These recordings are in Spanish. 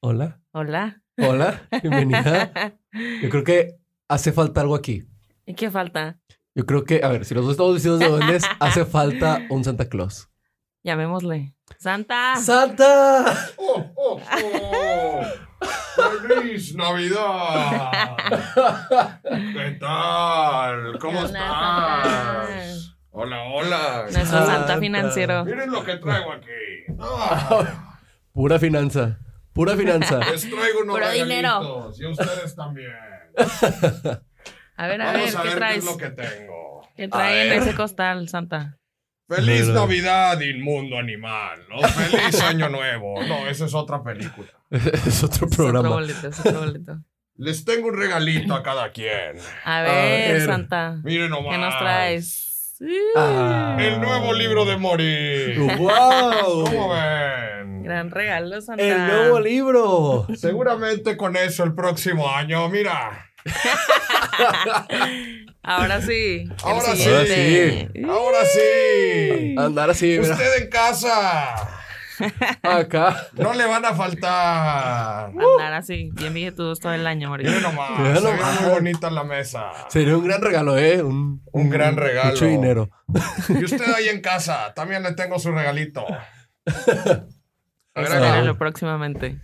Hola. Hola. Hola. Bienvenida. Yo creo que hace falta algo aquí. ¿Y qué falta? Yo creo que, a ver, si los dos estamos vestidos de duendes, hace falta un Santa Claus. Llamémosle. ¡Santa! ¡Santa! ¡Oh, oh, oh! ¡Feliz Navidad! ¿Qué tal? ¿Cómo estás? Hola, hola. Nuestro Santa. Santa financiero. Miren lo que traigo aquí. Ah, Pura finanza. Pura finanza. les traigo unos Puro dinero. Y ustedes también. A ver, a Vamos ver, a ¿qué ver qué traes? es lo que tengo. ¿Qué trae en ese costal, Santa? Feliz Mira. Navidad, inmundo animal. ¿no? Feliz Año Nuevo. No, esa es otra película. es otro Es otro programa. boleto, es otro boleto. Les tengo un regalito a cada quien. A ver, ver. Santa. Miren nomás. ¿Qué nos traes? Ah. El nuevo libro de Morir. ¡Wow! ¿Cómo ven? Gran regalo, Santa. El nuevo libro. Seguramente con eso el próximo año, mira. Ahora sí. Ahora sí. Ahora sí. Andar así, mira. Usted en casa. Acá. No le van a faltar. Andar así, bien billetudos todo el año, Mauricio. nomás. Mira Se ve nomás. muy bonita la mesa. Sería un gran regalo, ¿eh? Un, Un gran regalo. Mucho dinero. Y usted ahí en casa, también le tengo su regalito. A ver, ahí va. Espérenlo próximamente.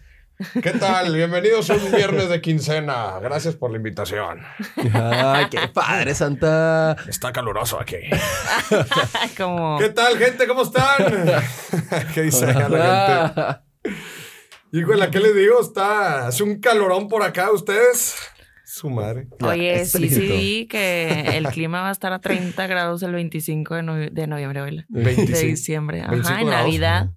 ¿Qué tal? Bienvenidos a un viernes de quincena. Gracias por la invitación. Ay, qué padre, Santa. Está caluroso aquí. Como ¿Qué tal, gente? ¿Cómo están? ¿Qué dice la gente? Híjole, ¿qué les digo? Está... Hace un calorón por acá, ¿ustedes? Su madre. Oye, sí, sí vi que el clima va a estar a 30 grados el 25 de, novie- de noviembre. De 25. diciembre. Ajá, 25 en grados. Navidad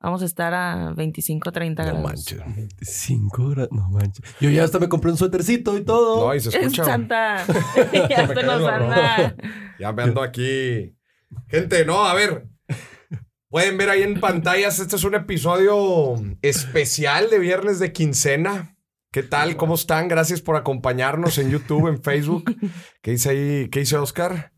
vamos a estar a 25, 30 No grados. manches. 25 grados. No manches. Yo ya hasta me compré un suétercito y todo. No, y se Es escucha. Santa. ya Me se nos anda. Ya me ando aquí. Gente, no, a ver. Pueden ver ahí en pantallas, este es un episodio especial de viernes de quincena. ¿Qué tal? ¿Cómo están? Gracias por acompañarnos en YouTube, en Facebook. ¿Qué dice ahí? ¿Qué dice Oscar?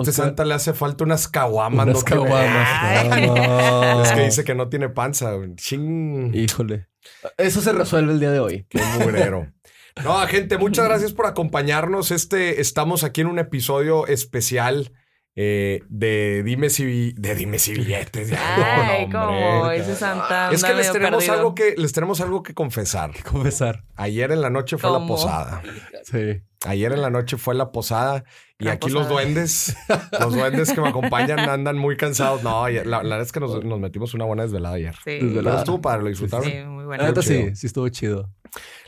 Este. Santa le hace falta unas caguamas. Unas no caguamas. No. Es que dice que no tiene panza. Ching. Híjole. Eso se resuelve el día de hoy. Qué mugrero. No, gente, muchas gracias por acompañarnos. Este, estamos aquí en un episodio especial eh, de Dime si de Dime si billetes. Ay, no, como ese Santa. Es que les tenemos perdido. algo que les tenemos algo que confesar. Confesar. Ayer en la noche fue la posada. Sí. Ayer en la noche fue la posada y La aquí los duendes, los duendes que me acompañan andan muy cansados. No, ayer- la, la verdad es que nos, nos metimos una buena desvelada ayer. Sí, la- estuvo padre, lo disfrutaron. sí, muy La bueno. neta sí, sí estuvo chido.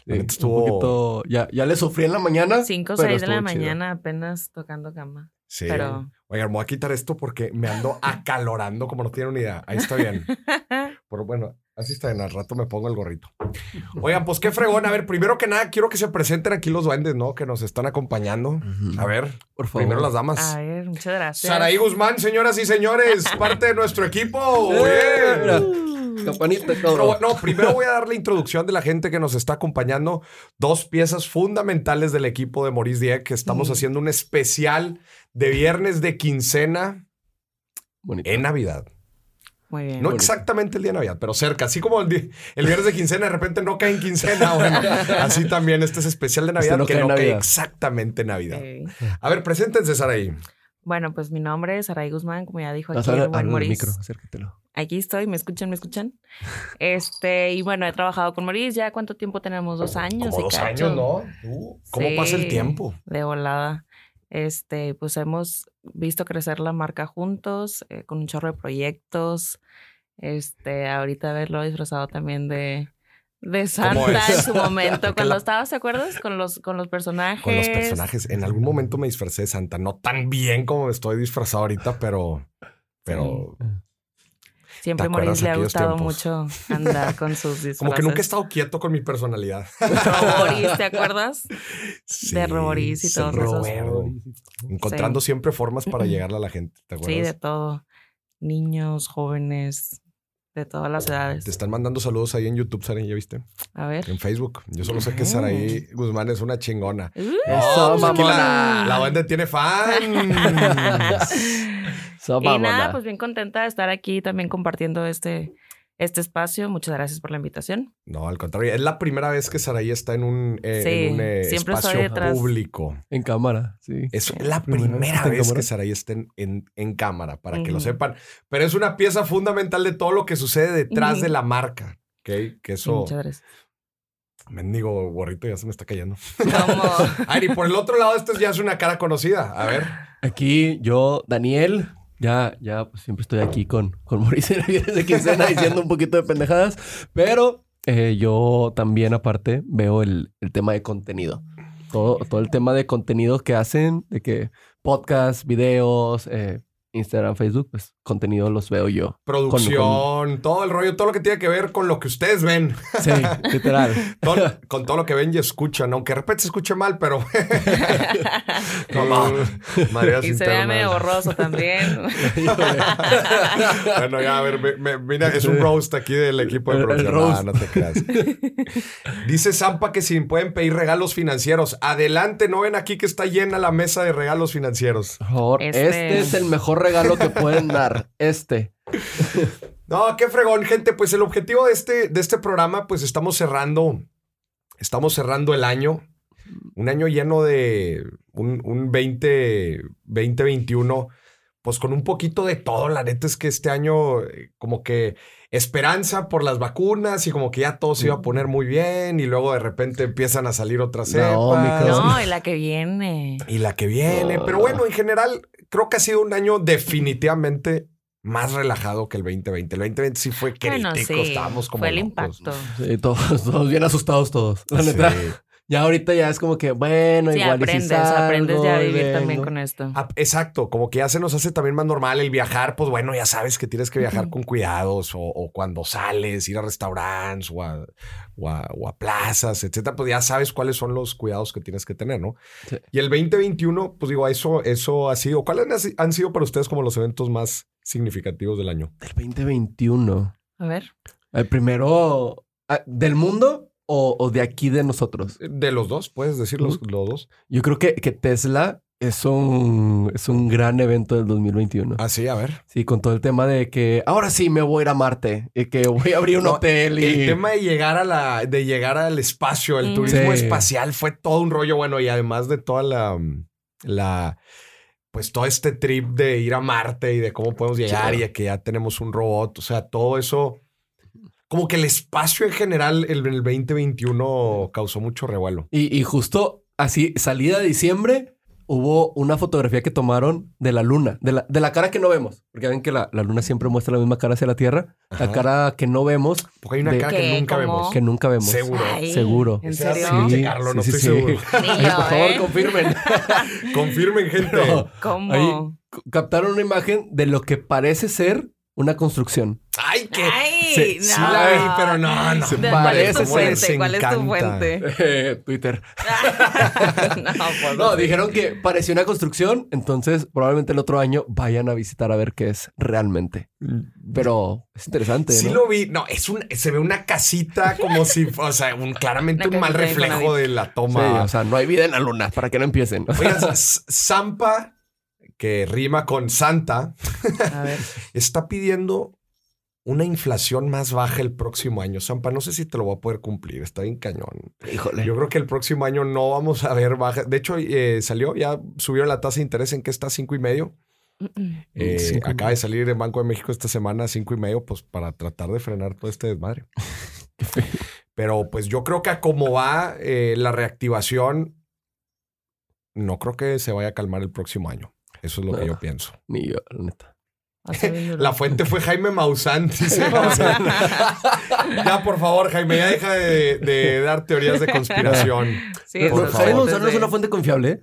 La Sí, neta estuvo- Un poquito. Ya, ya le sufrí en la mañana. 5 o pero 6 de la chido. mañana apenas tocando cama. Sí. Pero- Oigan, me voy a quitar esto porque me ando acalorando como no tienen ni idea. Ahí está bien. Pero bueno, así está bien. Al rato me pongo el gorrito. Oigan, pues qué fregón. A ver, primero que nada, quiero que se presenten aquí los duendes, ¿no? Que nos están acompañando. A ver, Por favor. primero las damas. A ver, muchas gracias. Saraí Guzmán, señoras y señores, parte de nuestro equipo. Campanita, cabrón. no, primero voy a dar la introducción de la gente que nos está acompañando. Dos piezas fundamentales del equipo de Maurice Dieck, que estamos haciendo un especial de viernes de quincena Bonito. en Navidad. Muy bien. No Bonito. exactamente el día de Navidad, pero cerca. Así como el, viernes de quincena de repente no cae en quincena. Bueno, así también este es especial de Navidad no que cae no cae Navidad. exactamente en Navidad. A ver, preséntense, Saraí. Bueno, pues mi nombre es Saraí Guzmán, como ya dijo Vas aquí a el buen Maurice. micro, acércatelo. Aquí estoy, ¿me escuchan? ¿Me escuchan? Este, y bueno, he trabajado con Maurice ya cuánto tiempo tenemos, dos años. Como dos cacho. años, ¿no? Uh, ¿Cómo Sí, pasa el tiempo? De volada. Este, pues hemos visto crecer la marca juntos, eh, con un chorro de proyectos. Este, ahorita haberlo disfrazado también de, de Santa en su momento. Cuando la- estabas, ¿te acuerdas? Con los, con los personajes. Con los personajes. En algún momento me disfracé de Santa. No tan bien como estoy disfrazado ahorita, pero... Pero Siempre ¿Te acuerdas Maurice le ha gustado tiempos? mucho andar con sus disfraces. como que nunca he estado quieto con mi personalidad. Roboris, ¿te acuerdas? Sí, De Roboris y sí, todos esos. Encontrando siempre formas para llegarle a la gente. ¿Te Sí, acuerdas? de todo. Niños, jóvenes, de todas las edades. Te están mandando saludos ahí en YouTube, Saraí, ¿ya viste? A ver. En Facebook. Yo solo sé que. Saraí Guzmán es una chingona. Uh, Eso, pues aquí la, la banda tiene fans. So, y nada, pues bien contenta de estar aquí también compartiendo este, este espacio. Muchas gracias por la invitación. No, al contrario. Es la primera vez que Saraí está en un, eh, Sí, en un eh, espacio detrás. público. En cámara, sí. Es la Primera vez que. Saraí está en, en- en cámara, para que lo sepan. Pero es una pieza fundamental de todo lo que sucede detrás de la marca. ¿Ok? Que eso, Muchas gracias. mendigo gorrito, ya se me está cayendo. Y por el otro lado, esto ya es una cara conocida. A ver. Aquí yo, Daniel, ya, ya pues, siempre estoy aquí con, con Mauricio en de quincena diciendo un poquito de pendejadas, pero eh, yo también aparte veo el, el tema de contenido. Todo, todo el tema de contenido que hacen, de que podcast, videos, eh, Instagram, Facebook, pues contenido los veo yo. Producción, todo el rollo, todo lo que tiene que ver con lo que ustedes ven. Sí, literal. Todo- con todo lo que ven y escuchan, aunque de repente se escuche mal, pero. Como mareas y se ve medio borroso también. Bueno, ya, a ver, me- me- mira, es un roast aquí del equipo de producción. roast. No, no te creas. Dice Zampa que si pueden pedir regalos financieros. Adelante, no ven aquí que está llena la mesa de regalos financieros. Por favor, Este- este... es el mejor regalo que pueden dar. Este. No, qué fregón, gente. Pues el objetivo de este, de este programa, pues estamos cerrando. Estamos cerrando el año. Un año lleno de un, un 20, 2021. Pues con un poquito de todo. La neta es que este año, eh, como que esperanza por las vacunas y como que ya todo se iba a poner muy bien. Y luego de repente empiezan a salir otras No, cepas. Micro. No, y la que viene. Y la que viene. No. Pero bueno, en general, creo que ha sido un año definitivamente más relajado que el 2020. El 2020 sí fue crítico. Bueno, sí. Estábamos como Fue el locos. impacto. Sí, todos, todos bien asustados todos. La neta. Ya ahorita ya es como que, bueno, Sí, igual y si aprendes, aprendes ya a vivir también con esto. Ah, exacto, como que ya se nos hace también más normal el viajar, pues bueno, ya sabes que tienes que viajar con cuidados o, o cuando sales, ir a restaurantes o a, o a- o a plazas, etcétera, pues ya sabes cuáles son los cuidados que tienes que tener, ¿no? Sí. Y el 2021, pues digo, eso, eso ha sido, ¿cuáles han- han sido para ustedes como los eventos más significativos del año? Del 2021. A ver. El primero, ah, ¿del mundo o, o de aquí de nosotros? De los dos, puedes decir los, los dos. Yo creo que, que Tesla es un, es un gran evento del 2021. Ah, sí, a ver. Sí, con todo el tema de que ahora sí me voy a ir a Marte y que voy a abrir un No, hotel y... El tema de llegar a la, de llegar al espacio, el Mm. turismo Sí. espacial fue todo un rollo bueno y además de toda la, la, pues todo este trip de ir a Marte y de cómo podemos llegar Sí. y de que ya tenemos un robot, o sea, todo eso, como que el espacio en general el, el 2021 causó mucho revuelo. Y, y justo así, salida de diciembre, hubo una fotografía que tomaron de la luna, de la, de la cara que no vemos. Porque ven que la, la luna siempre muestra la misma cara hacia la Tierra. Ajá. La cara que no vemos, Porque hay una de- cara que nunca ¿Cómo? vemos. que nunca vemos. Seguro. Ay, Seguro. ¿En serio? Sí. No sí, estoy sí, seguro. Ay, por favor, ¿eh? confirmen. Confirmen, gente. No. ¿Cómo? Ahí captaron una imagen de lo que parece ser una construcción. Ay, que Ay, Sí, no. sí la vi, pero no, no. Se ¿De ¿Cuál es tu parece ser- fuente? ¿Cuál es tu fuente? Eh, Twitter. no, No, dijeron que parecía una construcción, entonces probablemente el otro año vayan a visitar a ver qué es realmente. Pero es interesante, Sí ¿no? lo vi. No, es un, se ve una casita como si, o sea, un, claramente Una un mal reflejo de la Sí, toma. o sea, no hay vida en la luna, para que no empiecen. Oigan, Zampa, que rima con Santa, A ver. está pidiendo una inflación más baja el próximo año. Zampa, no sé si te lo voy a poder cumplir. Está bien cañón. Híjole. Yo creo que el próximo año no vamos a ver baja. De hecho, eh, salió, ya subió la tasa de interés en que está cinco y medio. Eh, Cinco y acaba medio. de salir en Banco de México esta semana a cinco y medio, pues para tratar de frenar todo este desmadre. Pero pues yo creo que a cómo va eh, la reactivación, no creo que se vaya a calmar el próximo año. Eso es lo que yo pienso. Ni yo, la neta. La fuente fue Jaime Maussan. dice Maussan. ya, por favor, Jaime, ya deja de, de dar teorías de conspiración. Sí, Por esos favor. Jaime Maussan no es una fuente confiable, ¿eh?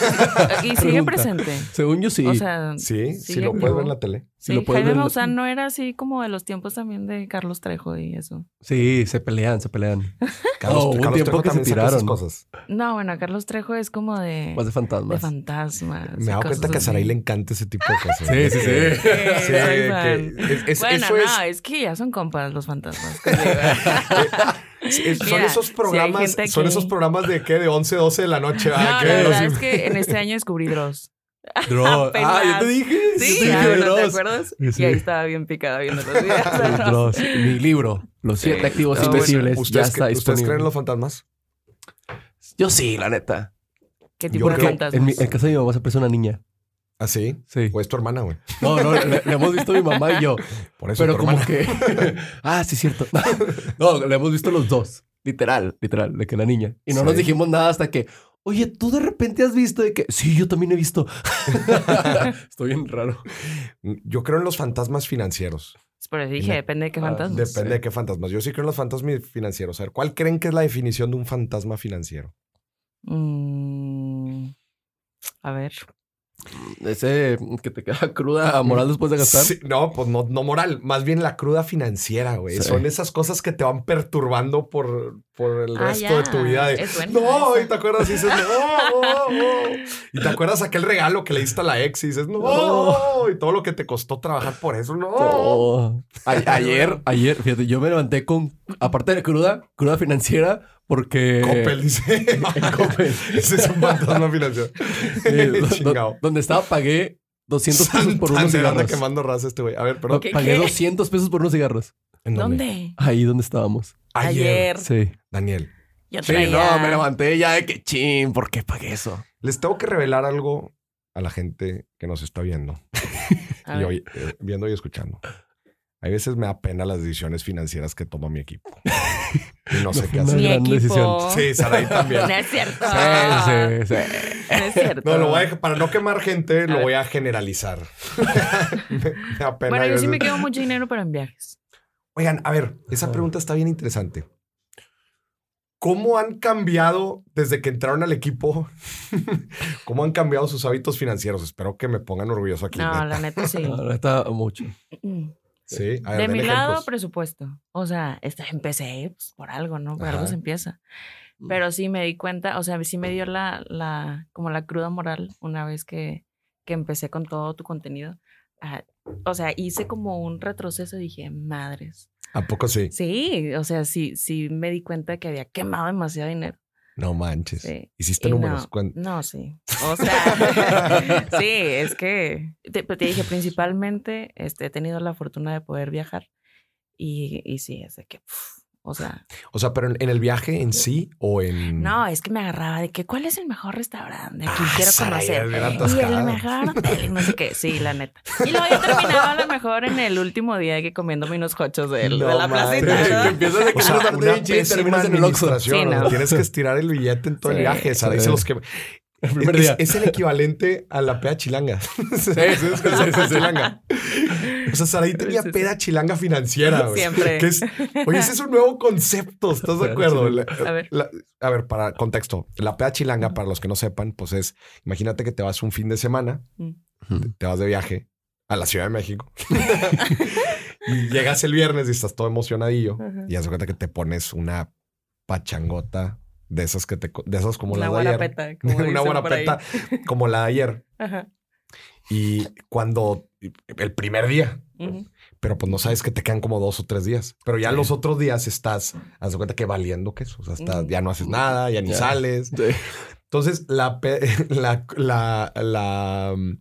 Y sigue Pregunta. presente. Según yo sí. O sea, Sí, sí, lo puedes ver en la tele. Sí, sí, lo puedes Jaime ver. Maussan no era así como de los tiempos también de Carlos Trejo y eso. sí, se pelean, se pelean. Carlos, Oh, hubo un Carlos tiempo Trejo que se también tiraron. cosas. No, bueno, Carlos Trejo es como de, Más de de fantasmas. fantasmas. Me he cuenta que a. Saray le encanta ese tipo de cosas. Sí, sí, sí. Que- Sí, que es- es- bueno, eso no, es, es que ya son compas los fantasmas. es- son Mira, esos si programas, gente son que- esos programas de qué, de 11, 12 de la noche. no, la verdad es que en este año descubrí Dross. Dross. Ah, yo te dije. Sí, yo te ah, dije bueno, ¿te Dross. acuerdas? Sí. Y ahí estaba bien picada viendo los videos. Dross. Mi libro, Los siete Sí. activos No, invisibles, ya ¿Ustedes, está cre- ¿Ustedes creen en los fantasmas? Yo sí, la neta. ¿Qué tipo de creo- fantasmas? En, mi, en casa de mi mamá se aparece una niña. ¿Ah, sí? Sí. ¿O es tu hermana, güey? No, no, le, le hemos visto mi mamá y yo. Por eso Pero tu como hermana. que. ah, sí, cierto. no, le hemos visto los dos. Literal, literal, de que la niña. Y no Sí. nos dijimos nada hasta que. Oye, tú de repente has visto de que. Sí, yo también he visto. Estoy bien raro. Yo creo en los fantasmas financieros. Por eso dije, depende de qué Ah, fantasmas. Depende Sí. de qué fantasmas. Yo sí creo en los fantasmas financieros. A ver, ¿cuál creen que es la definición de un fantasma financiero? Mm, a ver. Ese que te queda cruda moral después de gastar. Sí, no, pues no, no moral, más bien la cruda financiera, güey. Sí. Son esas cosas que te van perturbando por, por el Ah, resto de tu vida. de, Es no, y te acuerdas y dices, no, no, no. Y te acuerdas aquel regalo que le diste a la ex y dices, no, No. y todo lo que te costó trabajar por eso, no. Oh. A- ayer, ayer, fíjate, yo me levanté con, aparte de cruda, cruda financiera, porque. Coppel dice. Coppel. Ese es un fantasma financiero. Sí, do- donde estaba, pagué 200 pesos por unos anda cigarros. quemando raza este güey. A ver, perdón. ¿Qué, Pagué qué? 200 pesos por unos cigarros. ¿En ¿Dónde? Ahí donde estábamos. Ayer. Sí. Daniel, Yo Sí, traía... no, me levanté ya de que chin, ¿por qué pagué eso? les tengo que revelar algo a la gente que nos está viendo. A y ver. oy- eh, viendo y escuchando. Hay veces me apena las decisiones financieras que toma mi equipo. Y no sé qué hacer. Mi gran equipo. decisión. Sí, Saraí también. No es cierto. Sí, sí, sí. No es cierto. No, lo voy a dejar- para no quemar gente, lo ver. voy a generalizar. me, me apena. Bueno, yo sí me quedo mucho dinero para en viajes. Oigan, a ver, esa pregunta está bien interesante. ¿Cómo han cambiado desde que entraron al equipo? ¿Cómo han cambiado sus hábitos financieros? Espero que me pongan orgulloso aquí. No, neta. la neta sí. La neta, mucho. Sí, a ver, De mi lado, presupuesto. O sea, este, empecé pues, por algo, ¿no? Por algo se empieza. Pero sí me di cuenta, o sea, sí me dio la, la, como la cruda moral una vez que, que empecé con todo tu contenido. O sea, hice como un retroceso y dije, madres. ¿A poco sí? Sí, o sea, sí, sí me di cuenta que había quemado demasiado dinero. No manches. Sí. Hiciste Y números. No, ¿Cuán- no, sí. O sea, sí, es que te, te dije, principalmente este, he tenido la fortuna de poder viajar. Y, y sí, es de que, o sea, O sea, pero en, el viaje en sí o en. no, es que me agarraba de que, ¿cuál es el mejor restaurante? Aquí Ah, quiero conocer. Y el mejor hotel, no sé qué. Sí, la neta. Y luego yo terminaba a lo mejor en el último día que comiéndome unos hochos de, de No la manches. placita. Que empiezas de que O sea, una y terminas en el Oxxo. Sí, no. Tienes que estirar el billete en todo el viaje. Dice sí. los que. El primer es, día. es el equivalente a la peda chilanga. Sí, chilanga. O sea, Saraí tenía peda chilanga financiera. güey. Siempre. Que es- oye, ese es un nuevo concepto. ¿Estás de acuerdo? La- A ver. la- a ver, para contexto. La peda chilanga, para los que no sepan, pues es, imagínate que te vas un fin de semana, Mm. te vas de viaje a la Ciudad de México. y llegas el viernes y estás todo emocionadillo. Ajá. Y haz de cuenta que te pones una pachangota de esas que te, de esas como las de ayer. como Una guarapeta ahí. como la de ayer. Ajá. Y cuando el primer día, pero pues no sabes que te quedan como dos o tres días. Pero ya Sí. los otros días estás, haz de cuenta que valiendo queso. O sea, estás- ya no haces nada, ya ni Ya. sales. Sí. Entonces, la, pe- la, la, la, mm,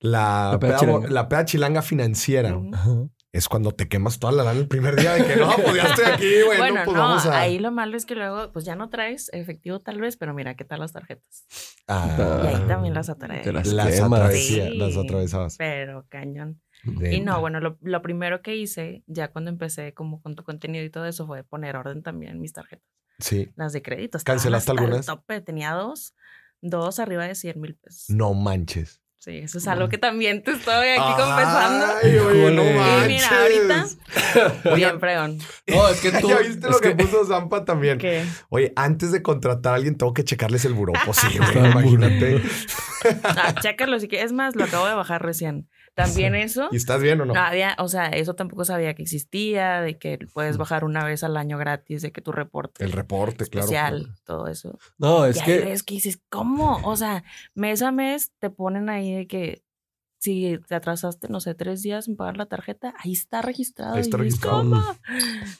la, La peda peda, chilanga. la peda chilanga financiera. Ajá. Es cuando te quemas toda la lana el primer día de que no, pues ya estoy aquí, güey. Bueno, no, pues no, vamos a. ahí lo malo es que luego, pues ya no traes efectivo tal vez, pero mira, ¿qué tal las tarjetas? Ah, Y ahí también las atraes. Las las atravesía- Sí. las atravesabas. Pero cañón. De- Y no, bueno, lo, lo primero que hice, ya cuando empecé como con tu contenido y todo eso, fue poner orden también en mis tarjetas. Sí. Las de crédito. ¿Cancelaste algunas? tope. Tenía dos, dos arriba de 100 mil pesos. No manches. Sí, eso es algo que también te estoy aquí confesando. Ay, oye, no. Y mira, ahorita, bien fregón. No, es que tú. ¿Ya viste es lo que, que- puso Zampa también? Oye, antes de contratar a alguien, tengo que checarles el buró. Pues sí, güey, imagínate. Ah, chécalo si quieres. Es más, lo acabo de bajar recién. También eso. ¿Y estás bien o no? había- o sea, eso tampoco sabía que existía, de que puedes Mm. bajar una vez al año gratis, de que tu reporte El reporte, claro. especial, todo eso. No, es y que. ves que dices, ¿cómo? O sea, mes a mes te ponen ahí de que si te atrasaste, no sé, tres días en pagar la tarjeta, ahí está registrado. Ahí está registrado. ¿Cómo?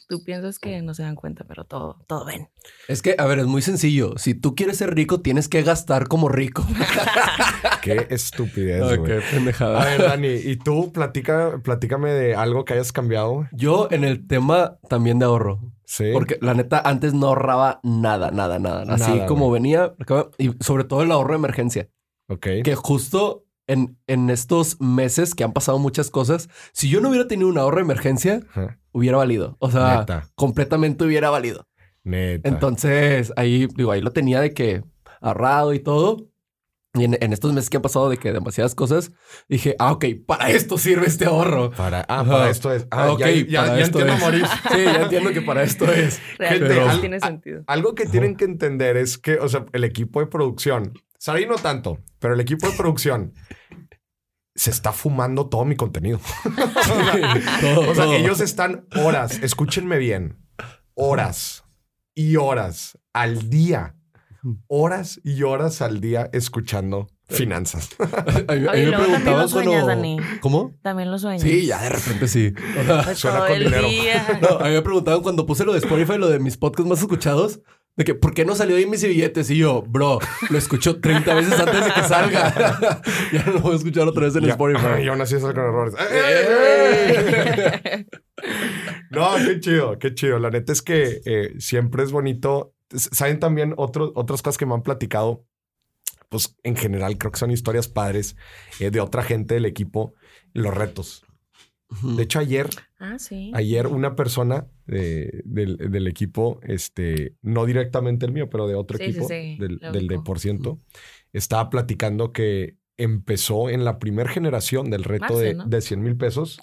Tú piensas que no se dan cuenta, pero todo, todo ven. Es que, a ver, es muy sencillo. Si tú quieres ser rico, tienes que gastar como rico. Qué estupidez, qué pendejada. A ver, Dani, ¿y tú platica, platícame de algo que hayas cambiado? Yo en el tema también de ahorro. Sí. Porque la neta, antes no ahorraba nada, nada, nada. Así Nada, como güey. venía, y sobre todo el ahorro de emergencia. Ok. Que justo en, en estos meses que han pasado muchas cosas, si yo no hubiera tenido un ahorro de emergencia, Ajá. hubiera valido. O sea, Neta. completamente hubiera valido. Neta. Entonces, ahí, digo, ahí lo tenía de que ahorrado y todo. Y en, en estos meses que han pasado de que demasiadas cosas, dije, ah, ok, para esto sirve este ahorro. Para, ah, Ajá. para esto es. Ah, ok, ya, ya, para ya esto entiendo, es. Maurice. Sí, ya entiendo que para esto es. Realmente Pero- sí tiene sentido. Algo que tienen que entender es que, o sea, el equipo de producción, Sari no tanto, pero el equipo de producción se está fumando todo mi contenido. Todo, O sea, todo. ellos están horas, escúchenme bien, horas y horas al día, horas y horas al día escuchando finanzas. A mí, a mí Oye, me preguntaban lo sueñas, cuando- Dani. ¿Cómo? También los sueños. Sí, ya de repente sí. O sea, Pues Suena con dinero. no, a mí me preguntaban cuando puse lo de Spotify, lo de mis podcasts más escuchados, de que, ¿por qué no salió ahí mis billetes? Y yo, bro, lo escucho 30 veces antes de que salga. ya no lo voy a escuchar otra vez en Ya- Spotify. Y aún así sale con errores. ¡Eh! No, qué chido, qué chido. La neta es que eh, siempre es bonito. Saben también otro- otras cosas que me han platicado. Pues en general creo que son historias padres eh, de otra gente del equipo. Los retos. De hecho, ayer, ah, sí. ayer una persona de- del, del equipo, este, no directamente el mío, pero de otro Sí, equipo, sí, del, del de por ciento, estaba platicando que empezó en la primera generación del reto Marce, de, ¿no? de 100 mil pesos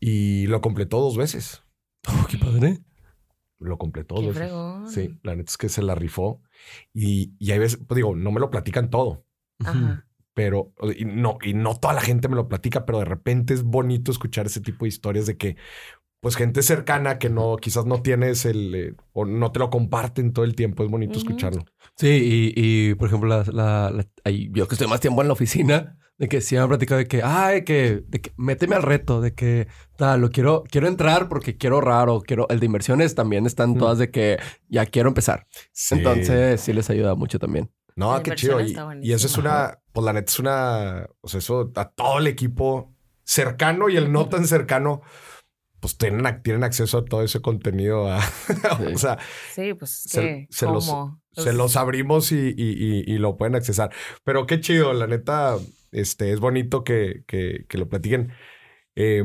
y lo completó dos veces. Oh, qué padre. Lo completó Qué dos veces. Sí, la neta es que se la rifó. Y, y hay veces, pues digo, no me lo platican todo, Ajá. Pero y no, y no toda la gente me lo platica, pero de repente es bonito escuchar ese tipo de historias de que, pues, gente cercana que no, quizás no tienes el, eh, o no te lo comparten todo el tiempo. Es bonito escucharlo. Sí, y, y, por ejemplo, la, la- la- ahí, yo que estoy más tiempo en la oficina, de que sí me han platicado de que, ay, que, de que méteme al reto, de que tal, lo quiero, quiero entrar porque quiero ahorrar o quiero, el de inversiones también están Mm. todas de que ya quiero empezar. Sí. Entonces sí les ayuda mucho también. No, qué chido. Y, eso es una, pues la neta es una, o sea, eso a todo el equipo cercano y el no tan cercano, pues tienen, tienen acceso a todo ese contenido. a- o sea, Sí, pues es Se- los- se los abrimos y, y- y- y lo pueden accesar. Pero qué chido, la neta, este, es bonito que, que- que lo platiquen. Eh,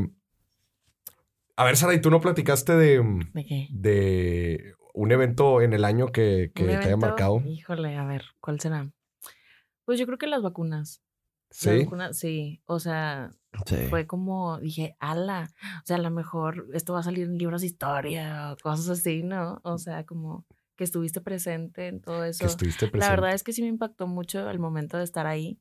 a ver, Sara, ¿y tú no platicaste de, ¿De qué? de un evento en el año que, que ¿Un te haya marcado? Híjole, a ver, ¿cuál será? Pues yo creo que las vacunas. Las Sí. vacunas, sí. O sea, Sí. fue como, dije, ala. O sea, a lo mejor esto va a salir en libros de historia o cosas así, ¿no? O sea, como que estuviste presente en todo eso. Que estuviste presente. La verdad es que sí me impactó mucho el momento de estar ahí,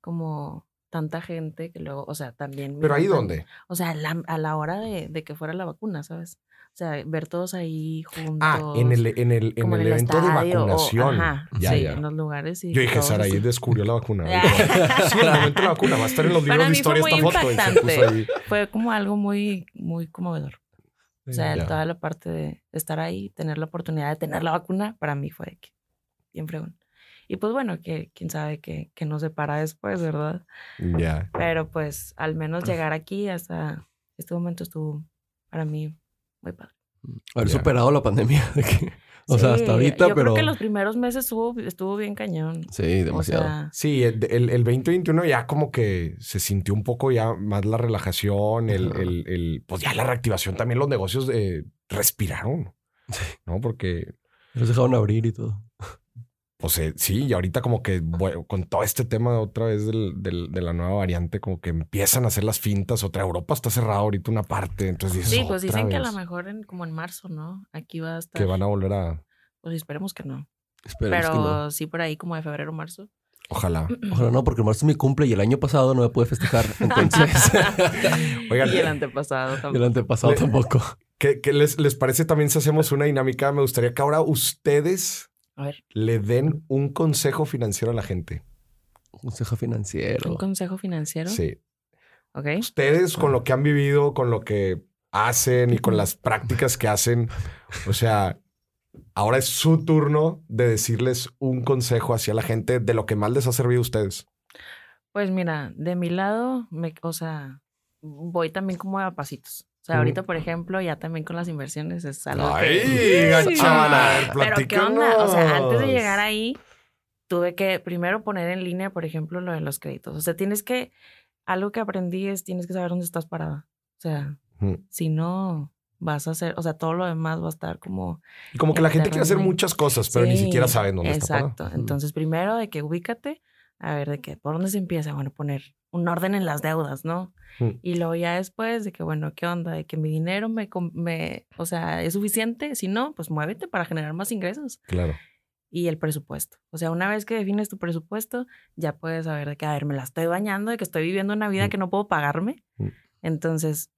como tanta gente que luego, o sea, también... ¿Pero ahí dónde? O sea, la- a la hora de, de que fuera la vacuna, ¿sabes? Sea, ver todos ahí juntos. Ah, en el, en el, en como el evento de estadio, o- vacunación. ajá, ya, sí, ya. en los lugares. Y Yo dije, todos Sara, ahí así. descubrió la vacuna. Sí, el momento de la vacuna. Va a estar en los libros Para de historia esta foto. Y se puso ahí. Fue como algo muy, muy conmovedor. O sea, Ya. toda la parte de, estar ahí, tener la oportunidad de tener la vacuna, para mí fue de que bien fregón. Y pues bueno, que quién sabe qué qué nos separa después, ¿verdad? Ya. Pero pues al menos llegar aquí hasta este momento estuvo para mí muy padre. Haber superado la pandemia. de que- o sea, hasta ahorita, yo pero... creo que los primeros meses estuvo, estuvo bien cañón. Sí, demasiado. O sea, Sí, el, el, el 2021 ya como que se sintió un poco ya más la relajación, el, el- pues ya la reactivación, también los negocios eh, respiraron, ¿no? Porque, los dejaron abrir y todo. Pues eh, sí, y ahorita como que bueno, con todo este tema otra vez del, del- de la nueva variante, como que empiezan a hacer las fintas, otra Europa está cerrada ahorita una parte, entonces dices, sí, pues "Otra dicen que a vez", lo mejor en, como en marzo, ¿no? Aquí va a estar. que van a volver a, Pues esperemos que no. Esperemos Pero que no. sí por ahí como de febrero, marzo. ojalá. Ojalá no, porque marzo es mi cumple y el año pasado no me pude festejar. Entonces, Oigan, y el antepasado y el antepasado tampoco. ¿qué, qué les, les parece también si hacemos una dinámica? Me gustaría que ahora ustedes A ver. le den un consejo financiero a la gente. consejo financiero. Un consejo financiero. Sí. Ok. Ustedes con lo que han vivido, con lo que hacen y con las prácticas que hacen, o sea, ahora es su turno de decirles un consejo hacia la gente de lo que más les ha servido a ustedes. Pues mira, de mi lado, me, o sea, voy también como a pasitos. O sea, ahorita, por ejemplo, ya también con las inversiones es algo que... ¡Ay, gachana! Pero ¿qué onda? O sea, antes de llegar ahí, tuve que primero poner en línea, por ejemplo, lo de los créditos. O sea, tienes que, algo que aprendí es, tienes que saber dónde estás parada. O sea, si no vas a hacer, o sea, todo lo demás va a estar como... Como que la en gente quiere hacer muchas cosas, pero ni siquiera saben dónde está parado. Exacto. Entonces, primero de que ubícate, a ver, de que, ¿por dónde se empieza? Bueno, poner un orden en las deudas, ¿no? Mm. Y luego ya después de que, bueno, ¿qué onda? De que mi dinero me, o sea, es suficiente. Si no, pues muévete para generar más ingresos. Claro. Y el presupuesto. O sea, una vez que defines tu presupuesto, ya puedes saber de que, a ver, me la estoy bañando, de que estoy viviendo una vida Mm. que no puedo pagarme. Mm. Entonces,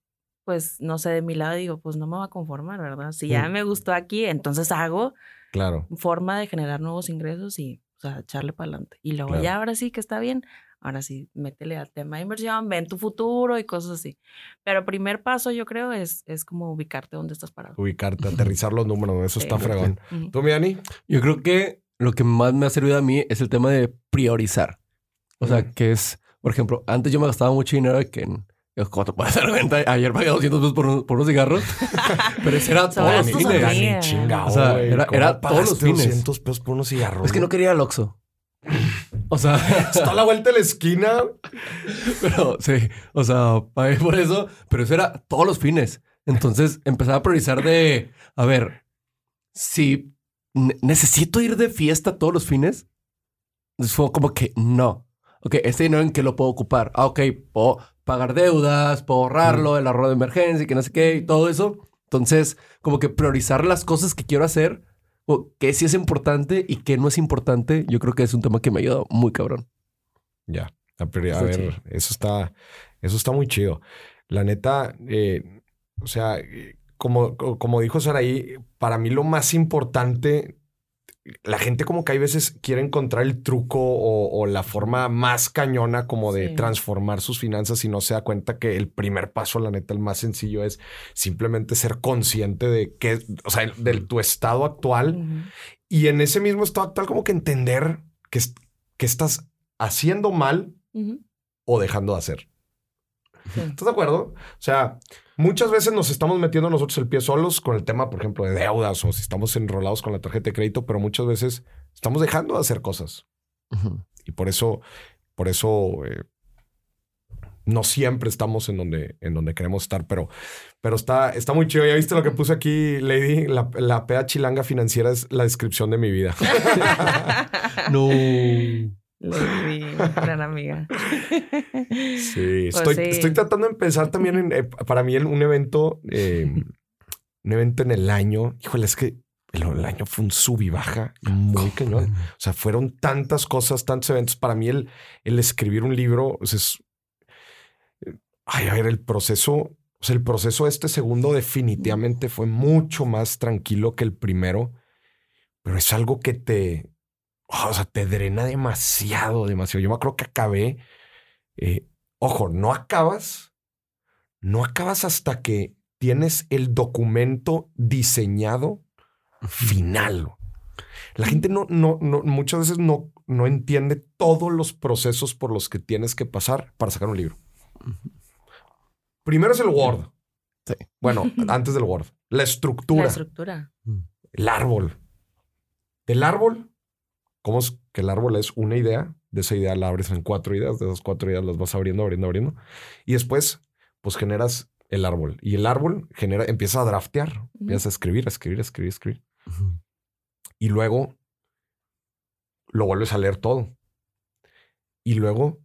pues, no sé, de mi lado digo, pues no me va a conformar, ¿verdad? Si ya me gustó aquí, entonces hago Claro. forma de generar nuevos ingresos y, o sea, echarle para adelante. Y luego Claro. ya ahora sí que está bien, ahora sí, métele al tema de inversión, ven tu futuro y cosas así. Pero primer paso yo creo es, es como ubicarte donde estás parado. Ubicarte, aterrizar los números, eso Sí. está fregón. Ujú. ¿Tú, Miani? Yo creo que lo que más me ha servido a mí es el tema de priorizar. O sea, Ujú. que es, por ejemplo, antes yo me gastaba mucho dinero de que en... ¿Cómo te puedes dar cuenta? Ayer pagué 200 pesos por, un- por unos cigarros. pero ese era todos los fines. chingado, O sea, era- ¿Cómo era todos los fines. 200 pesos por unos cigarros. Es que no quería el Oxxo. O sea, Está a la vuelta de la esquina. pero sí, o sea, pagué por eso, pero eso era todos los fines. Entonces empezaba a priorizar de, a ver, si ne- necesito ir de fiesta todos los fines, Entonces fue como que no. Ok, este dinero en qué lo puedo ocupar. Ah, ok, puedo pagar deudas, puedo ahorrarlo, el ahorro de emergencia, y que no sé qué, y todo eso. Entonces, como que priorizar las cosas que quiero hacer, o qué sí es importante y qué no es importante, yo creo que es un tema que me ayuda muy cabrón. Ya. A, pri- a ver, eso está, eso está muy chido. La neta, eh, o sea, como, co- como dijo Saraí, para mí lo más importante, la gente como que hay veces quiere encontrar el truco o, o la forma más cañona como de Sí. transformar sus finanzas y no se da cuenta que el primer paso, la neta, el más sencillo es simplemente ser consciente de que, o sea, de tu estado actual y en ese mismo estado actual como que entender que, que estás haciendo mal o dejando de hacer. ¿Estás de acuerdo? O sea, muchas veces nos estamos metiendo nosotros el pie solos con el tema, por ejemplo, de deudas o si estamos enrolados con la tarjeta de crédito, pero muchas veces estamos dejando de hacer cosas. Y por eso, por eso eh, no siempre estamos en donde, en donde queremos estar, pero, pero está, está muy chido. ¿Ya viste lo que puse aquí, Lady? La, la peda chilanga financiera es la descripción de mi vida. No. Lady, gran amiga. Sí, Pues estoy, sí. estoy tratando de pensar también en, eh, para mí, en un evento, eh, un evento en el año. Híjole, es que el, el año fue un sub y baja muy cañón. O sea, fueron tantas cosas, tantos eventos. Para mí, el, el escribir un libro o sea, es. Ay, a ver, el proceso. O sea, el proceso de este segundo definitivamente fue mucho más tranquilo que el primero, pero es algo que te. O sea, te drena demasiado, demasiado. Yo me acuerdo que acabé. eh, ojo, no acabas. No acabas hasta que tienes el documento diseñado final. La gente no, no, no, muchas veces no, no entiende todos los procesos por los que tienes que pasar para sacar un libro. Primero es el Word. Sí. Bueno, antes del Word. La estructura, La estructura. el árbol. Del árbol, ¿cómo es que el árbol es una idea? De esa idea la abres en cuatro ideas, de esas cuatro ideas las vas abriendo, abriendo, abriendo. Y después, pues generas el árbol. Y el árbol genera, empieza a draftear, empiezas a escribir, a escribir, a escribir, a escribir. Y luego lo vuelves a leer todo. Y luego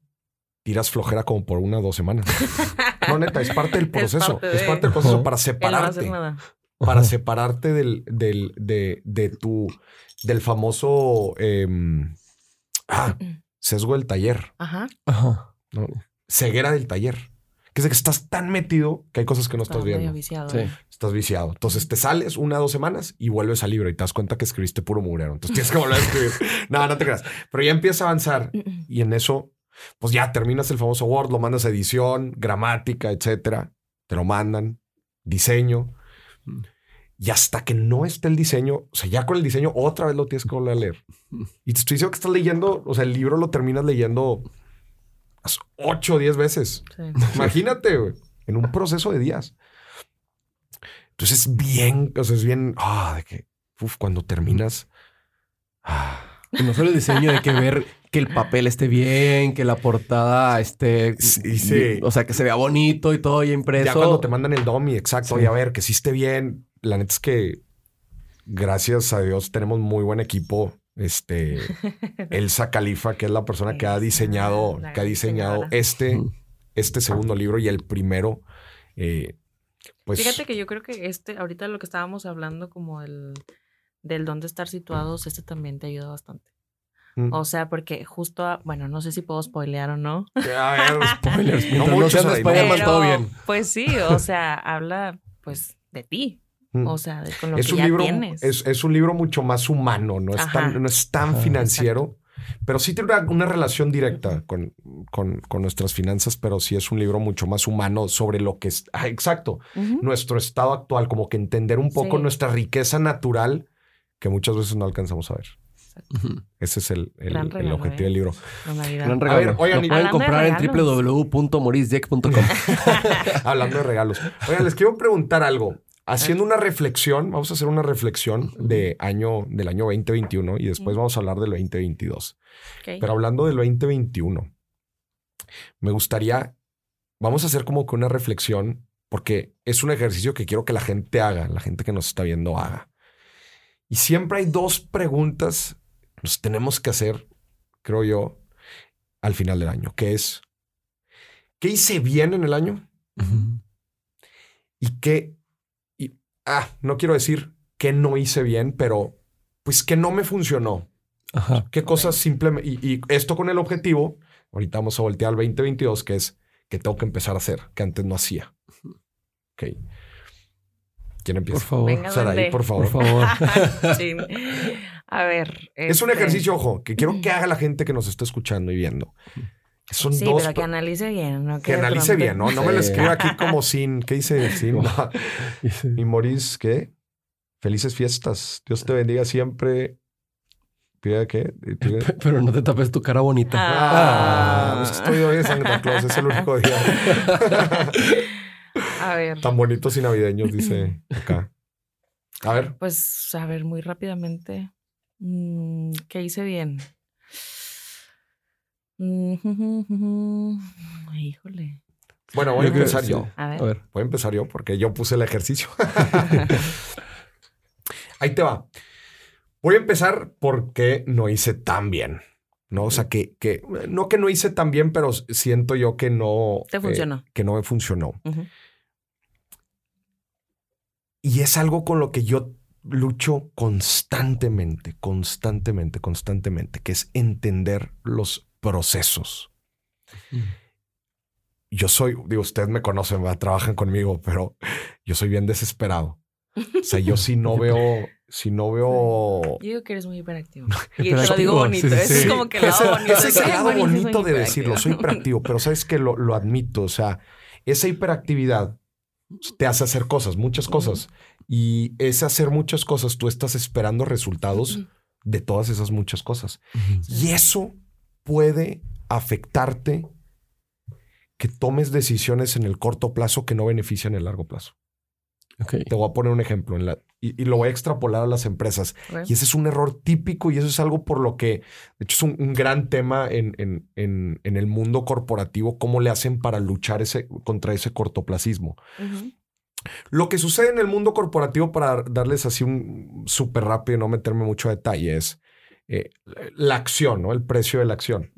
tiras flojera como por una o dos semanas. No, neta, es parte del proceso. Es parte, parte de- del proceso para no separarte. Para separarte del, del, de, de tu, del famoso em, ah, sesgo del taller, Ajá. Ajá. ¿no? ceguera del taller. que es de que estás tan metido que hay cosas que no estás viendo. viciado. Sí. Estás viciado. Entonces te sales una dos semanas y vuelves al libro y te das cuenta que escribiste puro mugrero. Entonces tienes que volver a escribir. no, no te creas. Pero ya empieza a avanzar y en eso, pues ya terminas el famoso Word, lo mandas a edición, gramática, etcétera. Te lo mandan, diseño. Y hasta que no esté el diseño, o sea, ya con el diseño otra vez lo tienes que volver a leer. Y te estoy diciendo que estás leyendo, o sea, el libro lo terminas leyendo ocho o diez veces. Sí. Imagínate, güey, en un proceso de días. Entonces es bien, o sea, es bien, ah, de que, uf, cuando terminas, ah, Y no solo el diseño de que ver que el papel esté bien, que la portada esté. Sí, sí. O sea, que se vea bonito y todo ya impreso. ya cuando te mandan el dummy, exacto, Sí. y a ver, que sí esté bien. La neta es que, gracias a Dios, tenemos muy buen equipo. Este, Elsa Califa, que es la persona que ha diseñado, que ha diseñado este, este segundo libro y el primero. eh, pues Fíjate que yo creo que este, ahorita lo que estábamos hablando como el del dónde estar situados, este también te ayuda bastante. mm. O sea, porque justo, a- bueno, no sé si puedo spoilear o no. a ver, Spoilers. No no muchos no todo bien. Pues sí, o sea, habla pues de ti. Mm. O sea, con lo es que un ya libro, tienes. es, es un libro mucho más humano, no es Ajá. tan, no es tan Ajá. financiero, pero sí tiene una, una relación directa con, con, con nuestras finanzas, pero sí es un libro mucho más humano sobre lo que es, ah, exacto, nuestro estado actual, como que entender un poco Sí. nuestra riqueza natural que muchas veces no alcanzamos a ver. Ese es el, el- objetivo ¿eh? del libro. Gran A regalo. ver, oigan, y- Lo pueden comprar en www.morisdeck.com. Hablando de regalos. Oigan, les quiero preguntar algo. Haciendo una reflexión, vamos a hacer una reflexión de año, del año 2021 y después vamos a hablar del 2022. Ok. Pero hablando del 2021, me gustaría, vamos a hacer como que una reflexión, porque es un ejercicio que quiero que la gente haga, la gente que nos está viendo haga. Y siempre hay dos preguntas que nos tenemos que hacer, creo yo, al final del año, que es, ¿qué hice bien en el año? Y qué, ah, no quiero decir que no hice bien, pero pues que no me funcionó. Ajá. Qué cosas simplemente, y, y esto con el objetivo, ahorita vamos a voltear al 2022, que es que tengo que empezar a hacer, que antes no hacía. Ok. ¿Quién empieza? Por favor. Venga, por favor. Por favor. Sí. A ver. Es un este, ejercicio, ojo, que quiero que haga la gente que nos está escuchando y viendo. Son Sí, dos. pero que analice bien, ¿no? que analice pronto- bien, ¿no? No me lo escriba aquí como sin. ¿Qué dice? Sin. No. Y Moris, ¿qué? Felices fiestas. Dios te bendiga siempre. Pide qué? Pide- Pero no te tapes tu cara bonita. Ah, pues estoy hoy en Santa Claus, es el único día. A ver. Tan bonitos y navideños, dice acá. A ver, Pues, a ver, muy rápidamente. Mm, ¿Qué hice bien? Híjole. bueno, voy a empezar sí. yo. A ver. A ver. Voy a empezar yo porque yo puse el ejercicio. Ahí te va. Voy a empezar porque no hice tan bien. No, o sea, que, que no que no hice tan bien, pero siento yo que no. Te eh, funcionó. que no me funcionó. Y es algo con lo que yo lucho constantemente, constantemente, constantemente, que es entender los procesos. Yo soy, digo, ustedes me conocen, ¿verdad? trabajan conmigo, pero yo soy bien desesperado. O sea, yo si no veo, si no veo... Yo digo que eres muy hiperactivo. Y te lo digo bonito. sí, sí, Eso es como que ese, bonito. ese es de el que, lado "Ay, Mauricio, bonito soy de decirlo, soy hiperactivo". pero sabes que lo, lo admito, o sea, esa hiperactividad te hace hacer cosas, muchas cosas. Y ese hacer muchas cosas, tú estás esperando resultados de todas esas muchas cosas. Y eso puede afectarte que tomes decisiones en el corto plazo que no benefician el largo plazo. Te voy a poner un ejemplo en la, y, y lo voy a extrapolar a las empresas. Y ese es un error típico y eso es algo por lo que, de hecho, es un, un gran tema en, en- en- en el mundo corporativo, cómo le hacen para luchar ese, contra ese cortoplacismo. Lo que sucede en el mundo corporativo, para darles así un súper rápido y no meterme mucho a detalle, es eh, la acción, ¿no? El precio de la acción.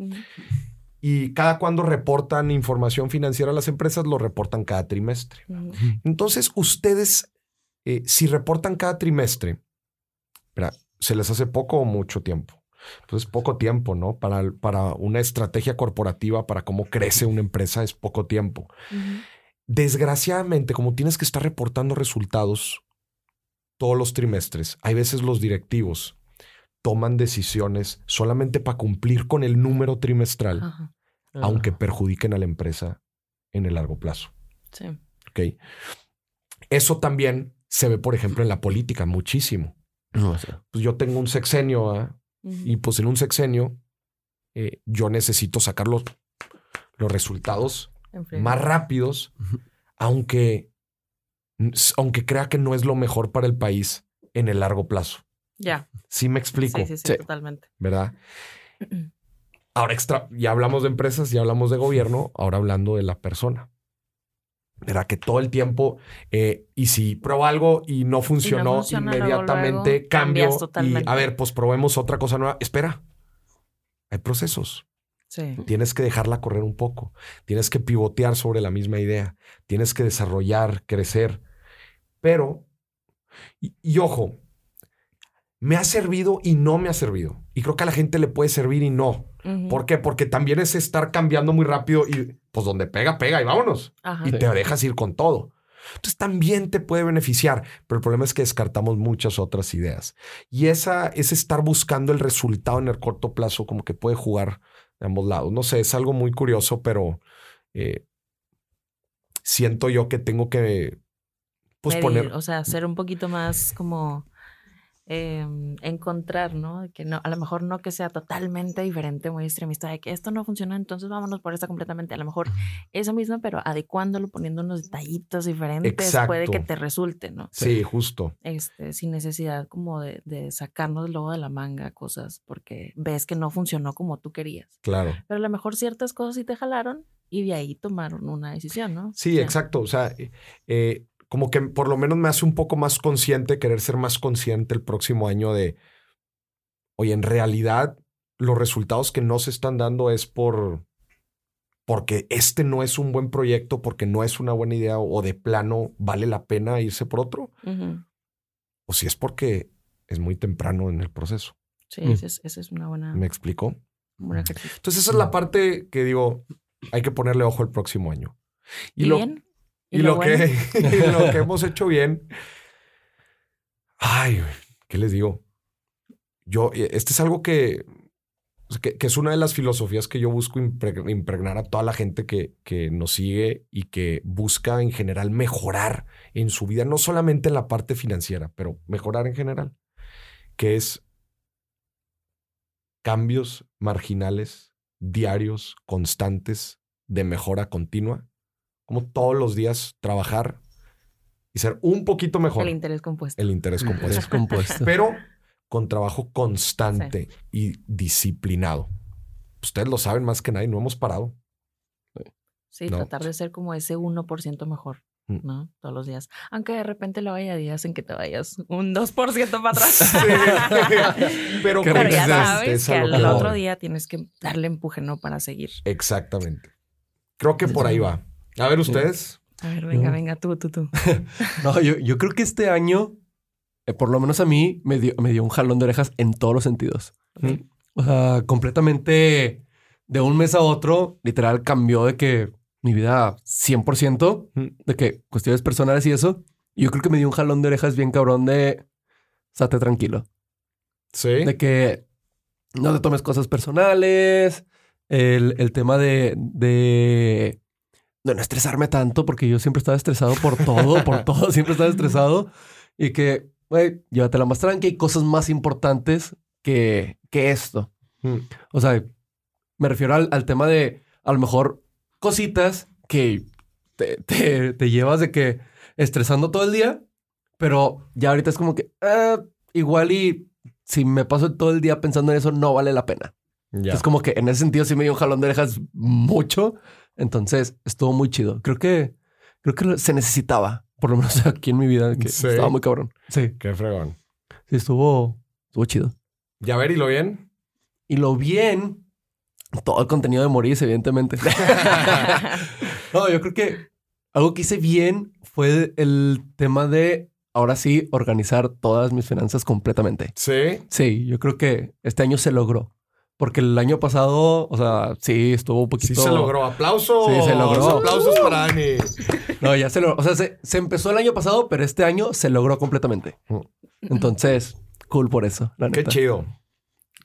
Y cada cuando reportan información financiera a las empresas, lo reportan cada trimestre. Entonces, ustedes, eh, si reportan cada trimestre, se les hace poco o mucho tiempo. Entonces, poco tiempo, ¿no? Para, para una estrategia corporativa, para cómo crece una empresa, es poco tiempo. Desgraciadamente, como tienes que estar reportando resultados todos los trimestres, hay veces los directivos toman decisiones solamente para cumplir con el número trimestral, Ajá. aunque perjudiquen a la empresa en el largo plazo. Sí. ¿ok? Eso también se ve, por ejemplo, en la política muchísimo. No, o sea, Pues yo tengo un sexenio ¿ah? Y pues en un sexenio eh, yo necesito sacar los, los resultados más rápidos, aunque, aunque crea que no es lo mejor para el país en el largo plazo. Ya. Sí me explico, Sí, sí, sí, Sí. totalmente. ¿verdad? Ahora extra, ya hablamos de empresas, ya hablamos de gobierno, ahora hablando de la persona. ¿Verdad? Que todo el tiempo, eh, y si pruebo algo y no funcionó, funciona, inmediatamente luego cambio. Y a ver, pues probemos otra cosa nueva. Espera. Hay procesos. Sí. Tienes que dejarla correr un poco. Tienes que pivotear sobre la misma idea. Tienes que desarrollar, crecer. Pero, y, y ojo, me ha servido y no me ha servido. Y creo que a la gente le puede servir y no. ¿Por qué? Porque también es estar cambiando muy rápido y pues donde pega, pega y vámonos. Ajá. Y Sí. te dejas ir con todo. Entonces también te puede beneficiar, pero el problema es que descartamos muchas otras ideas. Y esa es estar buscando el resultado en el corto plazo, como que puede jugar de ambos lados. No sé, es algo muy curioso, pero eh, siento yo que tengo que pues Medir, poner. O sea, ser un poquito más como em, encontrar, ¿no? Que no, a lo mejor no que sea totalmente diferente, muy extremista, de que esto no funciona, entonces vámonos por esta completamente. A lo mejor eso mismo, pero adecuándolo, poniendo unos detallitos diferentes, puede que te resulte, ¿no? Sí, justo. Este, sin necesidad como de, de sacarnos luego de la manga cosas, porque ves que no funcionó como tú querías. Claro. Pero a lo mejor ciertas cosas sí te jalaron y de ahí tomaron una decisión, ¿no? Sí, exacto. O sea, eh, eh, como que por lo menos me hace un poco más consciente, querer ser más consciente el próximo año de, oye, en realidad los resultados que no se están dando es por, porque este no es un buen proyecto, porque no es una buena idea o de plano vale la pena irse por otro, o si es porque es muy temprano en el proceso. Sí, Mm. esa es, una buena, ¿Me ejercicio. Entonces esa es la parte que digo, hay que ponerle ojo el próximo año. ¿Y, lo, bien? Y, lo, bueno? que, y lo que hemos hecho bien. Ay, ¿qué les digo? Yo, eh, este es algo que, que, que es una de las filosofías que yo busco impregn- impregnar a toda la gente que, que nos sigue y que busca en general mejorar en su vida, no solamente en la parte financiera, pero mejorar en general, que es cambios marginales, diarios, constantes, de mejora continua, como todos los días trabajar y ser un poquito mejor El interés compuesto. el interés es compuesto, compuesto. pero con trabajo constante y disciplinado. Ustedes lo saben más que nadie, no hemos parado. Sí, No. tratar de ser como ese 1% mejor, Mm. ¿no? Todos los días. Aunque de repente lo haya días en que te vayas un 2% para atrás. Pero, ya sabes es que al que otro día tienes que darle empuje, ¿no? Para seguir. Exactamente. Creo que por ahí va. A ver, ustedes. A ver, venga, Mm. venga, tú, tú, tú. No, yo, yo creo que este año, eh, por lo menos a mí, me dio, me dio un jalón de orejas en todos los sentidos. Mm. O sea, completamente de un mes a otro, literal cambió de que mi vida 100%, Mm. de que cuestiones personales y eso. Yo creo que me dio un jalón de orejas bien cabrón de, estate tranquilo. Sí. De que no te tomes cosas personales, el, el tema de, de, de no estresarme tanto, porque yo siempre estaba estresado por todo, por todo, siempre estaba estresado. Y que, güey, llévatela más tranqui, hay cosas más importantes que, que esto. Mm. O sea, me refiero al, al tema de, a lo mejor, cositas que te, te- te llevas de que estresando todo el día, pero ya ahorita es como que, ah, igual y si me paso todo el día pensando en eso, no vale la pena. Es como que en ese sentido sí me dio un jalón de orejas mucho. Entonces estuvo muy chido. Creo que, creo que se necesitaba, por lo menos aquí en mi vida, que Sí. estaba muy cabrón. Sí, Qué fregón. sí, estuvo, estuvo chido. Ya a ver, ¿y lo bien? Y lo bien, todo el contenido de Moris, evidentemente. no, yo creo que algo que hice bien fue el tema de ahora sí organizar todas mis finanzas completamente. Sí. Sí, yo creo que este año se logró. Porque el año pasado, o sea, sí, estuvo un poquito... Sí se logró. Aplausos. Sí, se logró. Aplausos para Dani. No, ya se logró. O sea, se, se empezó el año pasado, pero este año se logró completamente. Entonces, cool por eso, la Qué neta. chido.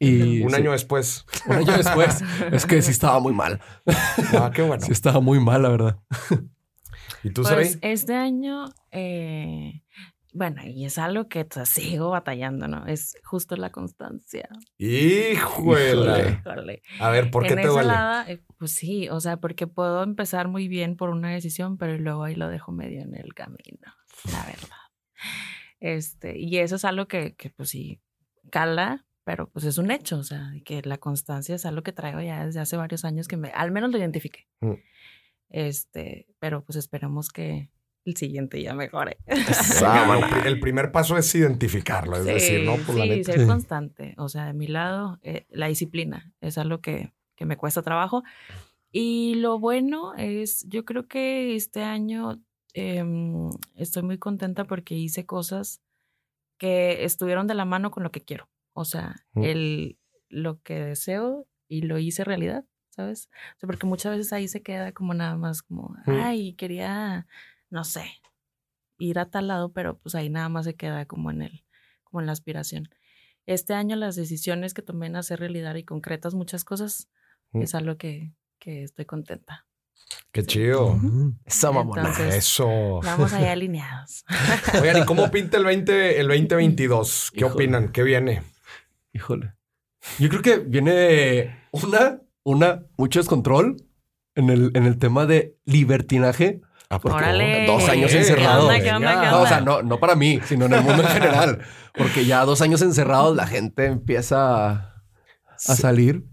Y Un sí, año después. un año después, es que sí estaba muy mal. Ah, qué bueno. Sí estaba muy mal, la verdad. ¿Y tú, Pues Saray? este año, eh, bueno, y es algo que o sea, sigo batallando, ¿no? Es justo la constancia. Híjole. Híjole. A ver, ¿por qué en te duele? eh, pues sí, o sea, porque puedo empezar muy bien por una decisión, pero luego ahí lo dejo medio en el camino, la verdad. Este, y eso es algo que, que pues sí, cala, pero pues es un hecho, o sea, que la constancia es algo que traigo ya desde hace varios años que me, al menos lo identifiqué. Mm. Este, pero pues esperamos que el siguiente ya mejore. Bueno, el primer paso es identificarlo, es decir, ¿no? La sí, neta. ser Sí. constante. O sea, de mi lado, eh, la disciplina es algo que, que me cuesta trabajo. Y lo bueno es, yo creo que este año em, estoy muy contenta porque hice cosas que estuvieron de la mano con lo que quiero. O sea, Mm. el, lo que deseo y lo hice realidad, ¿sabes? O sea, porque muchas veces ahí se queda como nada más como, Mm. ay, quería, no sé, ir a tal lado, pero pues ahí nada más se queda como en el, como en la aspiración. Este año las decisiones que tomé en hacer realidad y concretas muchas cosas Mm. es algo que, que estoy contenta. Qué chido. Esa mamona. Entonces- Eso. Vamos ahí alineados. Oigan, ¿y cómo pinta el 20, el 2022? ¿Qué Híjole. opinan? ¿Qué viene? Híjole. Yo creo que viene una, una, mucho descontrol en el, en el tema de libertinaje. Órale. Dos años ¿Qué encerrado. onda, qué onda, qué No, o sea, no, no para mí, sino en el mundo en general. Porque ya dos años encerrados la gente empieza a, Sí, salir.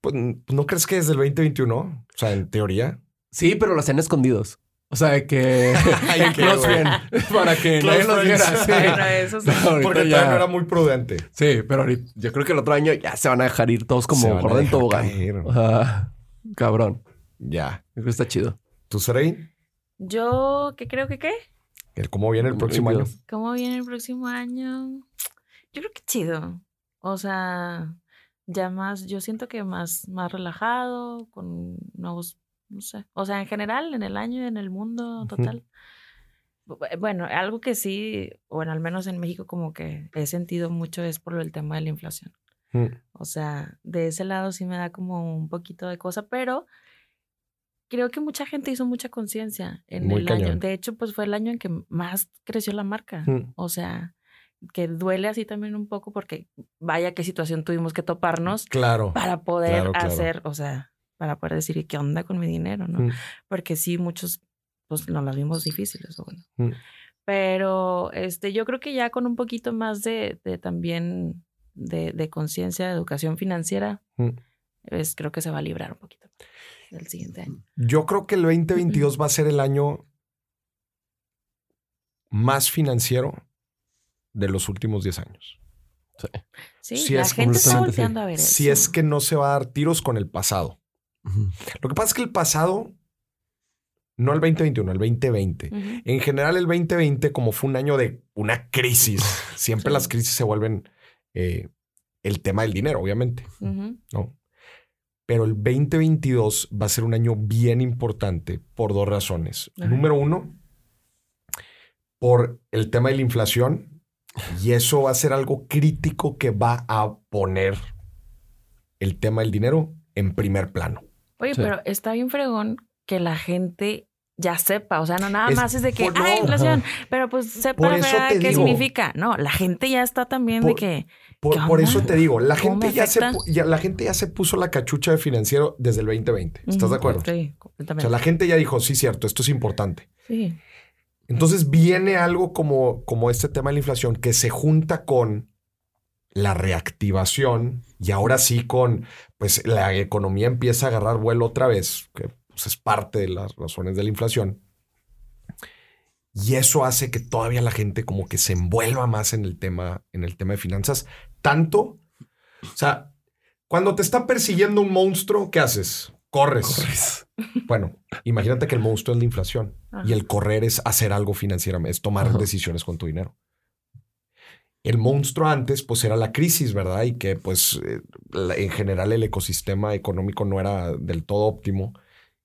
pues, ¿No crees que desde el 2021? O sea, en teoría. Sí, pero las hacen escondidos. O sea, que en close friend, para que Close nadie los viera. Sí. Bueno, eso sí. Ahorita Porque ya- no era muy prudente. Sí, pero ahorita, yo creo que el otro año ya se van a dejar ir todos como van a gordo en dejar tobogán. caer. O sea, cabrón. Ya. Yo creo que está chido. ¿Tú, Saray? Yo, ¿qué creo que qué? El ¿Cómo viene el próximo año? ¿Cómo viene el próximo año? Yo creo que chido. O sea, ya más, yo siento que más, más relajado, con nuevos, no sé. O sea, en general, en el año y en el mundo total. Bu- Bueno, algo que sí, bueno, al menos en México como que he sentido mucho es por el tema de la inflación. Mm. O sea, de ese lado sí me da como un poquito de cosa, pero creo que mucha gente hizo mucha conciencia en Muy el año. De hecho, pues fue el año en que más creció la marca. Mm. O sea, que duele así también un poco porque vaya qué situación tuvimos que toparnos Claro. para poder Claro, claro. hacer, o sea, para poder decir "¿Y qué onda con mi dinero, ¿no? Mm. Porque sí, muchos, pues nos las vimos difíciles, bueno. Mm. Pero este, yo creo que ya con un poquito más de, de también de, de conciencia, de educación financiera, Mm. pues creo que se va a librar un poquito el siguiente año. Yo creo que el 2022 va a ser el año más financiero de los últimos 10 años. Sí, Sí, la es gente está completamente sí. volteando a ver Si es que no se va a dar tiros con el pasado. Lo que pasa es que el pasado, no el 2021, el 2020. Ujú. En general, el 2020, como fue un año de una crisis, siempre Sí. las crisis se vuelven eh, el tema del dinero, obviamente. ¿no? Pero el 2022 va a ser un año bien importante por dos razones. Ajá. Número uno, por el tema de la inflación, y eso va a ser algo crítico que va a poner el tema del dinero en primer plano. Oye, Sí. pero está bien fregón que la gente ya sepa, o sea, no nada Es más es de que, por- no. ah, inflación, pero pues sepa te qué digo. significa. No, la gente ya está también de que, Por, eso te digo, la ¿Cómo gente, ya se, ya- la gente ya se puso la cachucha de financiero desde el 2020. ¿Estás de acuerdo? Sí, O completamente. sea, la gente ya dijo, sí, cierto, esto es importante. Sí. Entonces viene algo como, como este tema de la inflación que se junta con la reactivación y ahora sí con, pues la economía empieza a agarrar vuelo otra vez, que pues, es parte de las razones de la inflación. Y eso hace que todavía la gente como que se envuelva más en el tema, en el tema de finanzas. Tanto, o sea, cuando te está persiguiendo un monstruo, ¿qué haces? Corres. Bueno, imagínate que el monstruo es la inflación Ajá. y el correr es hacer algo financieramente, es tomar Ajá. decisiones con tu dinero. el monstruo antes, pues era la crisis, ¿verdad? Y que pues eh, en general el ecosistema económico no era del todo óptimo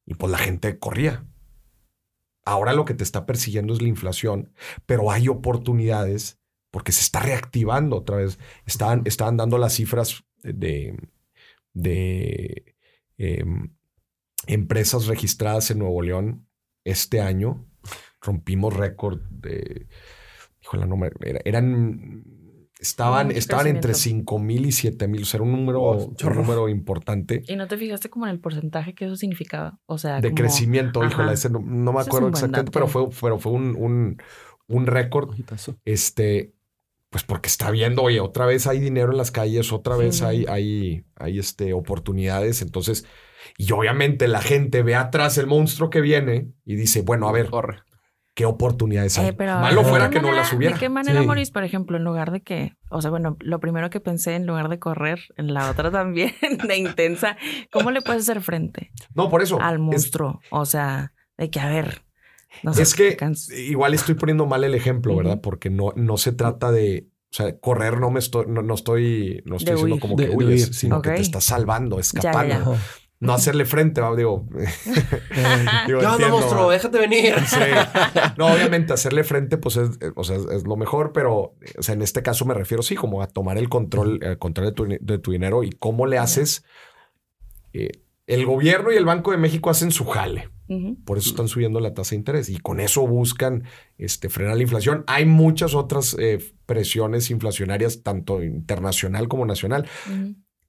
y pues la gente corría. Ahora lo que te está persiguiendo es la inflación, pero hay oportunidades porque se está reactivando otra vez. Estaban, estaban dando las cifras de, de em, empresas registradas en Nuevo León este año. Rompimos récord de. Híjole, no me- era- eran. Estaban, estaban entre crecimiento. 5 mil y 7 mil. O sea, era un número, un número importante ¿Y no te fijaste como en el porcentaje que eso significaba? O sea, de como- crecimiento. Híjole, ese no, no me acuerdo exactamente, pero fue, pero fue un, un, un récord. Este, pues porque está viendo, oye, otra vez hay dinero en las calles, otra vez Sí. hay, hay, hay este, oportunidades. Entonces, y obviamente la gente ve atrás el monstruo que viene y dice, bueno, a ver, Corre. ¿qué oportunidades hay? Eh, pero Malo ¿de fuera qué que no manera- las hubiera. ¿De qué manera, Sí. Maurice, por ejemplo, en lugar de que, o sea, bueno, lo primero que pensé en lugar de correr, en la otra también, de intensa, ¿cómo le puedes hacer frente No, por eso. al es- monstruo? O sea, de que, a ver, no sé, Es que igual estoy poniendo mal el ejemplo, ¿verdad? Porque no, no se trata de, o sea, correr no me estoy, no, no estoy, no estoy De diciendo huir. como De- que de huyes, huir, sino que te estás salvando, escapando. ya. No hacerle frente, ¿va? digo. digo, ¿Qué onda, entiendo, monstruo? ¿va? Déjate venir. Sí. No, obviamente hacerle frente, pues es, eh, o sea, es, lo mejor, pero o sea, en este caso me refiero, sí, como a tomar el control, el control de tu, de tu dinero y cómo le haces. eh, el gobierno y el Banco de México hacen su jale. Por eso están subiendo la tasa de interés y con eso buscan este, frenar la inflación. Hay muchas otras eh, presiones inflacionarias, tanto internacional como nacional,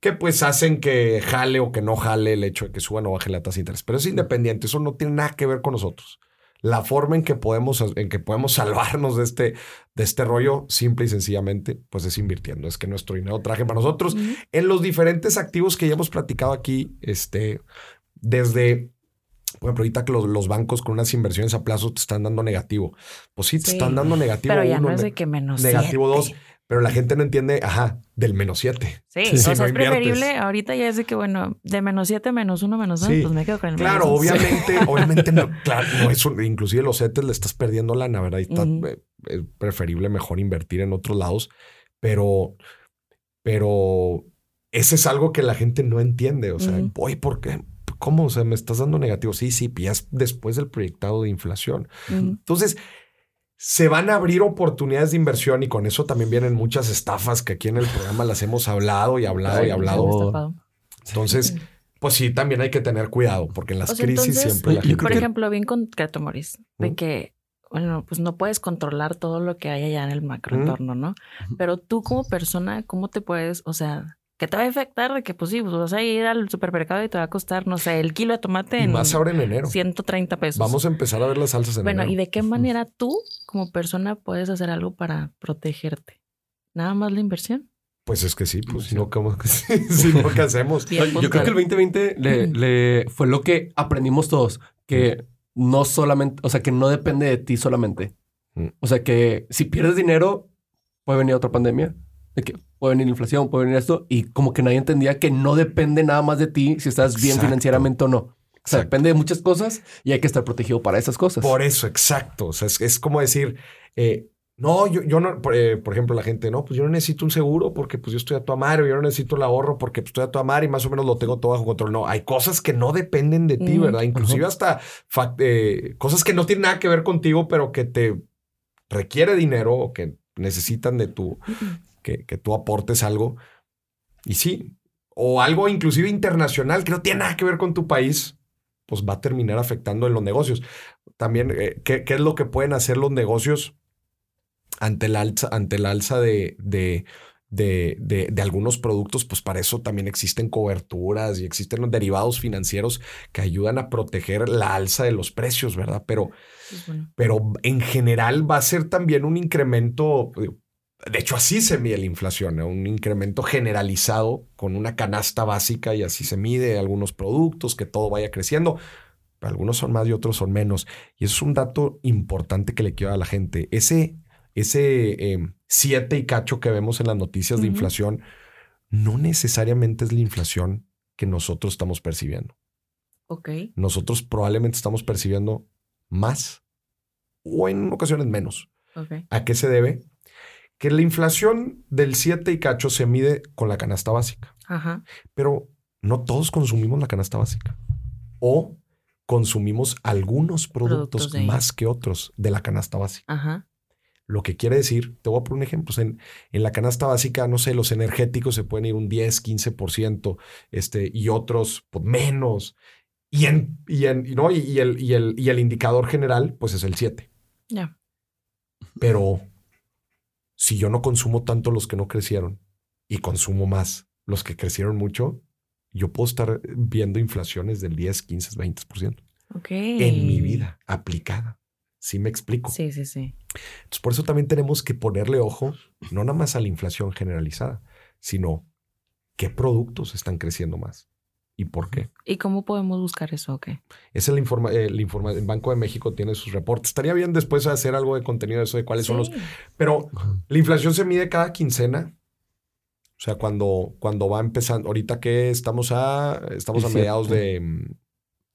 que pues hacen que jale o que no jale el hecho de que suban o baje la tasa de interés. Pero es independiente, eso no tiene nada que ver con nosotros. La forma en que podemos, en que podemos salvarnos de este, de este rollo, simple y sencillamente, pues es invirtiendo. Es que nuestro dinero traje para nosotros en los diferentes activos que ya hemos platicado aquí, este, desde, por ejemplo, ahorita que los, los bancos con unas inversiones a plazo te están dando negativo. Pues sí, te Sí. están dando negativo Pero ya uno, no es de que menos negativo dos, siete. pero la gente no entiende, ajá, del menos siete. Sí, Sí, o si sea, no es preferible. Ahorita ya es de que, bueno, de menos 7, menos 1, menos 2, Sí. pues me quedo con el Claro, menos dos. obviamente, obviamente, no, claro, no es un- inclusive los CETES le estás perdiendo lana, ¿verdad? Y está, eh, es preferible mejor invertir en otros lados, pero, pero ese es algo que la gente no entiende. O sea, voy, ¿por qué? ¿Cómo? O sea, me estás dando negativo. Sí, sí, ya es después del proyectado de inflación. Entonces, se van a abrir oportunidades de inversión y con eso también vienen muchas estafas que aquí en el programa las hemos hablado y hablado y hablado. no. Entonces, pues sí, también hay que tener cuidado porque en las O sea, crisis entonces, siempre la gente... Por ejemplo, bien concreto, Maurice, de ¿Mm? que, bueno, pues no puedes controlar todo lo que hay allá en el macroentorno, ¿no? Ujú. Pero tú como persona, ¿cómo te puedes, o sea, qué te va a afectar de que, pues sí, pues vas a ir al supermercado y te va a costar, no sé, el kilo de tomate Y en más ahora en enero. 130 pesos? Vamos a empezar a ver las salsas en Bueno, enero. ¿y de qué manera tú como persona puedes hacer algo para protegerte? ¿Nada más la inversión? Pues es que sí, pues si no, ¿cómo? si no, ¿qué hacemos? Bien Yo creo que el puntual. 2020 le, le fue lo que aprendimos todos, que no solamente, o sea, que no depende de ti solamente. O sea, que si pierdes dinero, puede venir otra pandemia, de que puede venir inflación, puede venir esto, y como que nadie entendía que no depende nada más de ti si estás bien Exacto. financieramente o no. O sea, Exacto. depende de muchas cosas y hay que estar protegido para esas cosas. Por eso, exacto. O sea, es, es como decir, eh, no, yo, yo no, por, eh, por ejemplo, la gente, no, pues yo no necesito un seguro porque pues yo estoy a tu amar, o yo no necesito el ahorro porque pues, estoy a tu amar y más o menos lo tengo todo bajo control. No, hay cosas que no dependen de ti. ¿verdad? Inclusive hasta eh, cosas que no tienen nada que ver contigo, pero que te requiere dinero o que necesitan de tu, que, que tú aportes algo. Y sí, o algo inclusive internacional que no tiene nada que ver con tu país, pues va a terminar afectando en los negocios. También, eh, ¿qué, qué es lo que pueden hacer los negocios ante el alza, ante el alza de, de, de, de- de algunos productos? Pues para eso también existen coberturas y existen los derivados financieros que ayudan a proteger la alza de los precios, ¿verdad? Pero Pues bueno. pero en general va a ser también un incremento. De hecho, así se mide la inflación, ¿no? un incremento generalizado con una canasta básica y así se mide algunos productos, que todo vaya creciendo. Algunos son más y otros son menos. Y eso es un dato importante que le quiero a la gente. Ese, ese eh, siete y cacho que vemos en las noticias de inflación no necesariamente es la inflación que nosotros estamos percibiendo Ok. nosotros probablemente estamos percibiendo más o en ocasiones menos. ¿A qué se debe? Que la inflación del 7 y cacho se mide con la canasta básica, Ajá. pero no todos consumimos la canasta básica. O consumimos algunos productos, más que otros de la canasta básica. Ajá. Lo que quiere decir, te voy a poner un ejemplo, en, en la canasta básica, no sé, los energéticos se pueden ir un 10, 15%, este, y otros pues, menos. Y, en, y, en, y no, y, y el, y, el, y el indicador general, pues es el 7. Ya. Pero si yo no consumo tanto los que no crecieron y consumo más los que crecieron mucho, yo puedo estar viendo inflaciones del 10, 15, 20% Ok. en mi vida aplicada. ¿Sí me explico? Sí, sí, sí. Entonces, por eso también tenemos que ponerle ojo, no nada más a la inflación generalizada, sino qué productos están creciendo más y por qué. ¿Y cómo podemos buscar eso? Ok. Esa es la informa, eh, la informa- el Banco de México tiene sus reportes. Estaría bien después hacer algo de contenido de eso, de cuáles son los... Pero la inflación se mide cada quincena. O sea, cuando, cuando va empezando, ahorita que estamos a, estamos a mediados de... mm,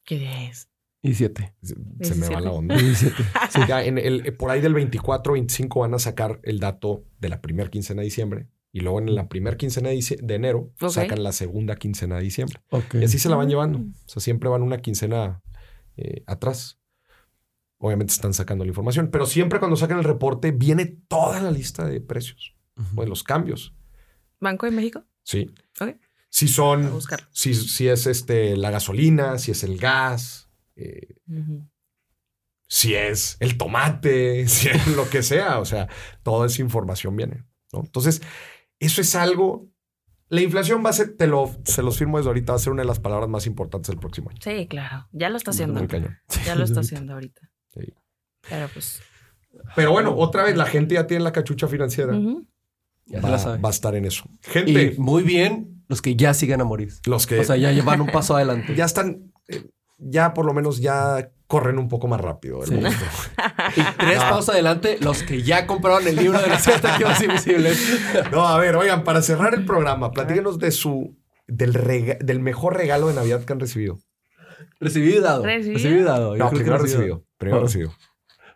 ¿Qué día es? Y siete. Se, se me va la onda. Y siete. Sí, ya en el, eh, por ahí del 24, 25 van a sacar el dato de la primera quincena de diciembre. Y luego en la primera quincena de, enero sacan la segunda quincena de diciembre. Y así se la van Mm. llevando. O sea, siempre van una quincena eh, atrás. Obviamente están sacando la información, pero siempre cuando sacan el reporte viene toda la lista de precios, o de los cambios. ¿Banco de México? Sí. Ok. Si son, si, si es este, la gasolina, si es el gas, eh, si es el tomate, si es lo que sea. O sea, toda esa información viene. ¿no? Entonces, eso es algo. La inflación va a ser, te lo, se los firmo desde ahorita, va a ser una de las palabras más importantes del próximo año. Sí, claro. Ya lo está haciendo. Muy cañón. Ya lo está haciendo ahorita. Sí. Pero pues. Pero bueno, otra vez, la gente ya tiene la cachucha financiera. Ya va, la sabe. va a estar en eso. Gente, Y muy bien los que ya siguen a morir. los que O sea, ya llevan un paso adelante. ya están, eh, ya por lo menos ya corren un poco más rápido. del Sí. Y tres No. pasos adelante, los que ya compraron el libro de los siete activos invisibles. No, a ver, oigan, para cerrar el programa, platíquenos de su, del, rega- del mejor regalo de Navidad que han recibido. Recibí dado. ¿Recibido? Recibí dado. Yo No, creo que primero recibido. recibido. Primero Oh. recibido.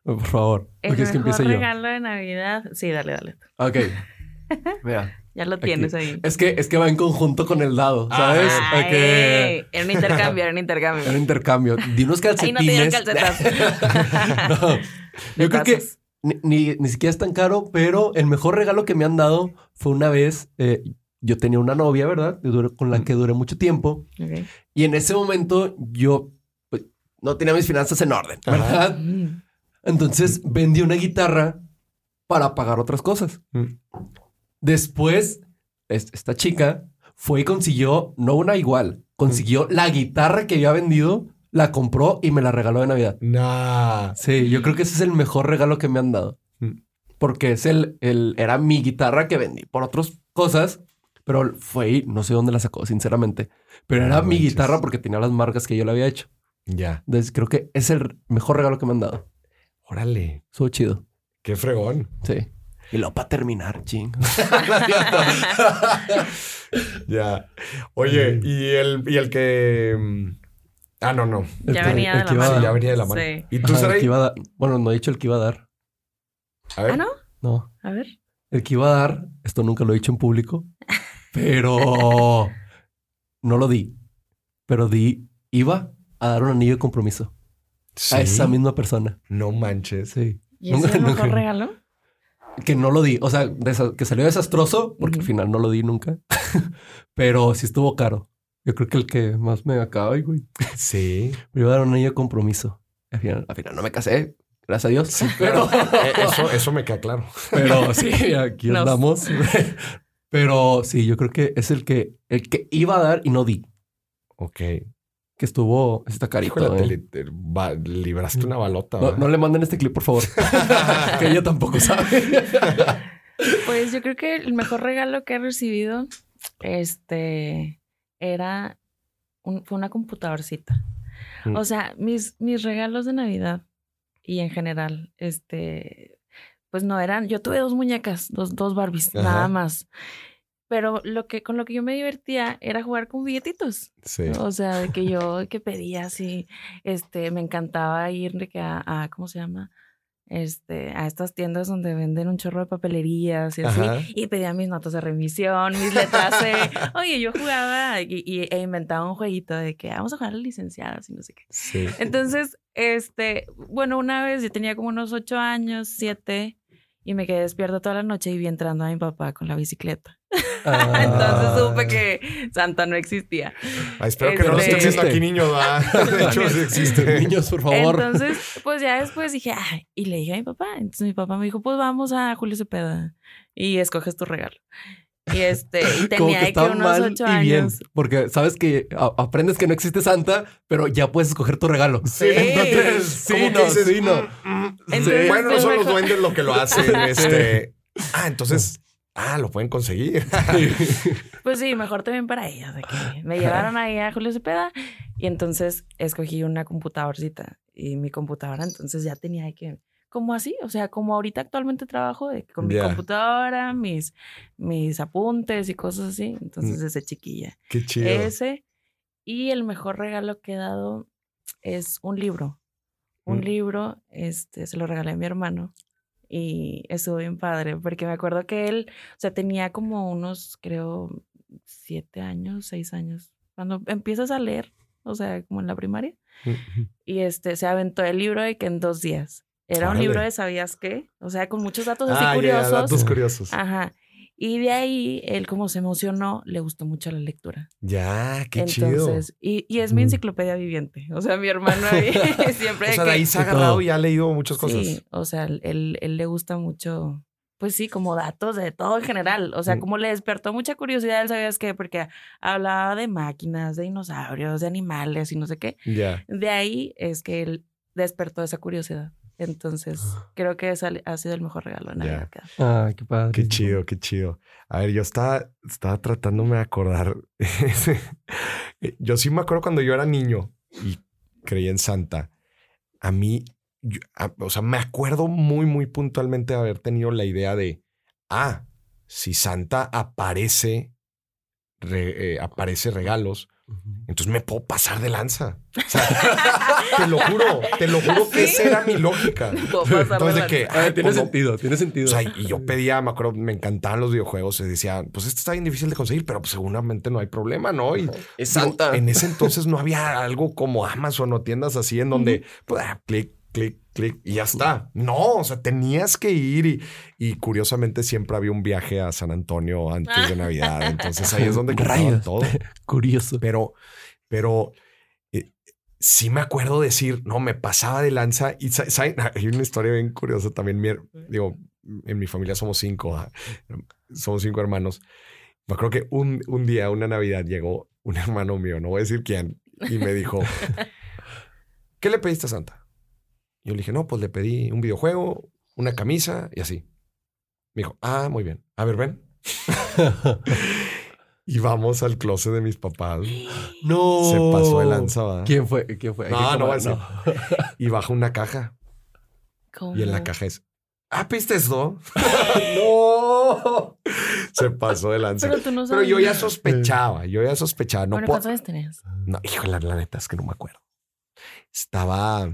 Por favor. El Porque es que mejor empiece yo. regalo de Navidad. Sí, dale, dale. Ok. Mira. Ya lo Aquí. tienes ahí. Es que, es que va en conjunto con el dado, ¿sabes? Ay, Ok. Era un intercambio, era un intercambio. Era un intercambio. Di unos Ahí no te dieron calcetines. calcetazos. No. Yo creo que ni, ni, ni siquiera es tan caro, pero el mejor regalo que me han dado fue una vez. eh, yo tenía una novia, ¿verdad? Con la que duré mucho tiempo. Ok. Y en ese momento yo pues, no tenía mis finanzas en orden, Ajá. ¿verdad? Mm. Entonces vendí una guitarra para pagar otras cosas. Mm. Después, es- esta chica fue y consiguió, no una igual, consiguió la guitarra que había vendido, la compró y me la regaló de Navidad. Nah. Sí, yo creo que ese es el mejor regalo que me han dado. Mm. Porque es el, el, era mi guitarra que vendí por otras cosas, pero fue y no sé dónde la sacó, sinceramente. Pero era No mi manches. guitarra porque tenía las marcas que yo le había hecho. Ya. Entonces creo que es el mejor regalo que me han dado. Órale. Estuvo chido. Qué fregón. Sí. Y luego para terminar, ching. Ya. Oye, y el, y el que. mm, Ah, no, no. El Ya que- venía el de que la a Sí, mano. ya venía de la mano. Sí. ¿Y tú, Ajá, el Saray? que iba a dar. Bueno, no he dicho el que iba a dar. A ver. Ah, ¿no? No. A ver. El que iba a dar, esto nunca lo he dicho en público, pero no lo di. Pero di, iba a dar un anillo de compromiso Sí. a esa misma persona. No manches. Sí. ¿Y ese Nunca- es el mejor nunca- regalo? Que no lo di. O sea, que salió desastroso, porque al final no lo di nunca. pero sí estuvo caro. Yo creo que el que más me acaba, güey. Sí. Me iba a dar un anillo de compromiso. Al final, al final no me casé, gracias a Dios. pero, Eh, Eso, eso me queda claro. pero sí, aquí Nos- andamos. pero sí, yo creo que es el que, el que iba a dar y no di. Ok. Que estuvo, está carito. Te eh. li- te va- libraste una balota. No, le manden este clip, por favor. que ella tampoco sabe. Pues yo creo que el mejor regalo que he recibido, este, era un- fue una computadorcita. Mm. O sea, mis, mis regalos de Navidad y en general, este, pues no eran, yo tuve dos muñecas, dos, dos Barbies, Ajá. nada más. Pero lo que, con lo que yo me divertía era jugar con billetitos. Sí. O sea, de que yo que pedía así, este, me encantaba ir de que a, a- ¿cómo se llama? este, a estas tiendas donde venden un chorro de papelerías y así, Ajá. y pedía mis notas de remisión, mis letras C. Oye, yo jugaba y, y- e inventaba un jueguito de que "Ah, vamos a jugar a licenciadas y no sé qué. Sí. Entonces, este, bueno, una vez yo tenía como unos ocho años, siete, y me quedé despierta toda la noche y vi entrando a mi papá con la bicicleta. Ah. Entonces supe que Santa no existía. Ah, espero que no lo Este- estén viendo aquí, niños. ¿verdad? De hecho, sí existe. Niños, por favor. Entonces, pues ya después dije, ay, y le dije a mi papá. Entonces mi papá me dijo, pues vamos a Julio Cepeda y escoges tu regalo. Y este, y Como tenía que que, unos mal ocho y bien. años. Porque sabes que aprendes que no existe Santa, pero ya puedes escoger tu regalo. Sí. Entonces, sí, que no, dices, sí, no. "Mm, mm". Entonces, bueno, no pues, son los duendes lo que lo hacen. Este. Ah, entonces. Ah, lo pueden conseguir. Pues sí, mejor también para ellos. de que me llevaron ahí a Julio Cepeda y entonces escogí una computadorcita y mi computadora entonces ya tenía que, como así, o sea, como ahorita actualmente trabajo de, con mi computadora, mis, mis apuntes y cosas así. Entonces Mm. desde chiquilla. Qué chido. Ese y el mejor regalo que he dado es un libro. Un Mm. libro, este, se lo regalé a mi hermano y estuvo bien padre porque me acuerdo que él, o sea, tenía como unos, creo, siete años, seis años, cuando empiezas a leer, o sea, como en la primaria, y este, se aventó el libro de que en dos días. Era un libro de ¿sabías qué? O sea, con muchos datos así Ah, curiosos. datos curiosos. Ajá. Y de ahí, él como se emocionó, le gustó mucho la lectura. Ya, qué chido. Entonces, y, y es mi Mm. enciclopedia viviente. O sea, mi hermano ahí siempre O sea, de que- ahí se ha agarrado y ha leído muchas cosas. Sí, o sea, él, él le gusta mucho, pues sí, como datos de todo en general. O sea, Mm. como le despertó mucha curiosidad, él sabías qué, porque hablaba de máquinas, de dinosaurios, de animales y no sé qué. Ya. De ahí es que él despertó esa curiosidad. Entonces, creo que ha sido el mejor regalo de. Navidad. dado. Ah, qué padre. Qué chido, qué chido. A ver, yo estaba, estaba tratándome de acordar. yo sí me acuerdo cuando yo era niño y creía en Santa. A mí, yo- a- o sea, me acuerdo muy, muy puntualmente de haber tenido la idea de, ah, si Santa aparece, re- eh, aparece regalos. Entonces me puedo pasar de lanza. O sea, te lo juro, te lo juro que ¿Sí? esa era mi lógica. Entonces, de que, Ah, ay, tiene pues no- sentido, tiene sentido. o sea, y yo pedía, me acuerdo, me encantaban los videojuegos. Y decía, pues esto está bien difícil de conseguir, pero pues seguramente no hay problema, ¿no? Y es Santa. en ese entonces no había algo como Amazon o tiendas así en donde, pues, ah, clic, clic, clic y ya está. No, o sea, tenías que ir y, y curiosamente siempre había un viaje a San Antonio antes de Navidad. Entonces ahí es donde compraban Rayos. todo. Curioso. Pero, pero eh, sí me acuerdo decir, no, me pasaba de lanza y hay una historia bien curiosa también. Mi digo, en mi familia somos cinco, ah, somos cinco hermanos. Me acuerdo que un, un día, una Navidad, llegó un hermano mío, no voy a decir quién, y me dijo, ¿qué le pediste a Santa? Yo le dije, no, pues le pedí un videojuego, una camisa y así. Me dijo, ah, muy bien. A ver, ven. Y vamos al closet de mis papás. no. Se pasó de lanza. ¿Quién fue? ¿Quién fue? No, no tomar- Y baja una caja. Y en la ¿Cómo? caja es. Ah, ¿viste esto? no. Se pasó de lanza. Pero tú no Pero sabes. yo ya sospechaba, yo ya sospechaba. No bueno. ¿cuántos años tenías? No, híjole, la neta es que no me acuerdo. Estaba.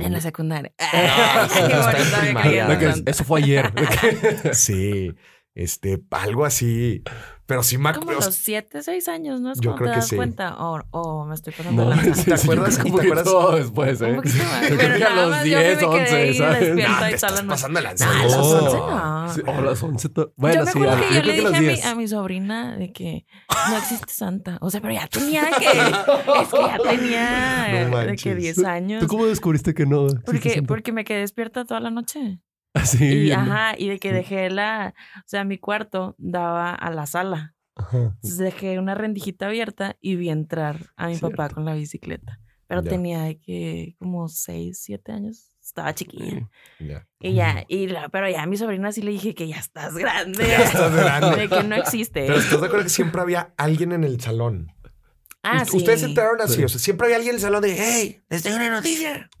En la secundaria. Eso fue ayer. Sí, este, algo así. Pero sí me Como acuerdo. los siete, seis años, ¿no? Es Yo cuando creo te que das sí. cuenta. O o me estoy pasando No, de lanza. sí, ¿Te sí, acuerdas? creo ¿Te acuerdas? poquito después, ¿eh? Un poquito más. Yo creo Pero que a los más yo 10, me quedé 11, ahí ¿sabes? No, y te la estás noche. pasando de lanza. No, No. 11 no. Sí, o las 11. to- yo Bueno, me acuerdo que yo le dije a mi, 10. a mi sobrina de que no existe Santa. O sea, pero ya tenía que. Es que ya tenía No de manches. que 10 años. ¿Tú cómo descubriste que no? Porque, porque me quedé despierta toda la noche. Así. Y, viendo. ajá, y de que dejé la. O sea, mi cuarto daba a la sala. Ajá. Entonces dejé una rendijita abierta y vi entrar a mi papá con la bicicleta. Pero Ya. tenía de que como 6, 7 años. Estaba chiquilla. Ya. Y ya, y la, pero ya a mi sobrina sí le dije que ya estás grande. Ya estás grande. De que no existe. Pero estás de acuerdo que siempre había alguien en el salón. Ah, sí. Ustedes se enteraron así, Sí. o sea, siempre había alguien en el salón de, hey, les tengo una noticia.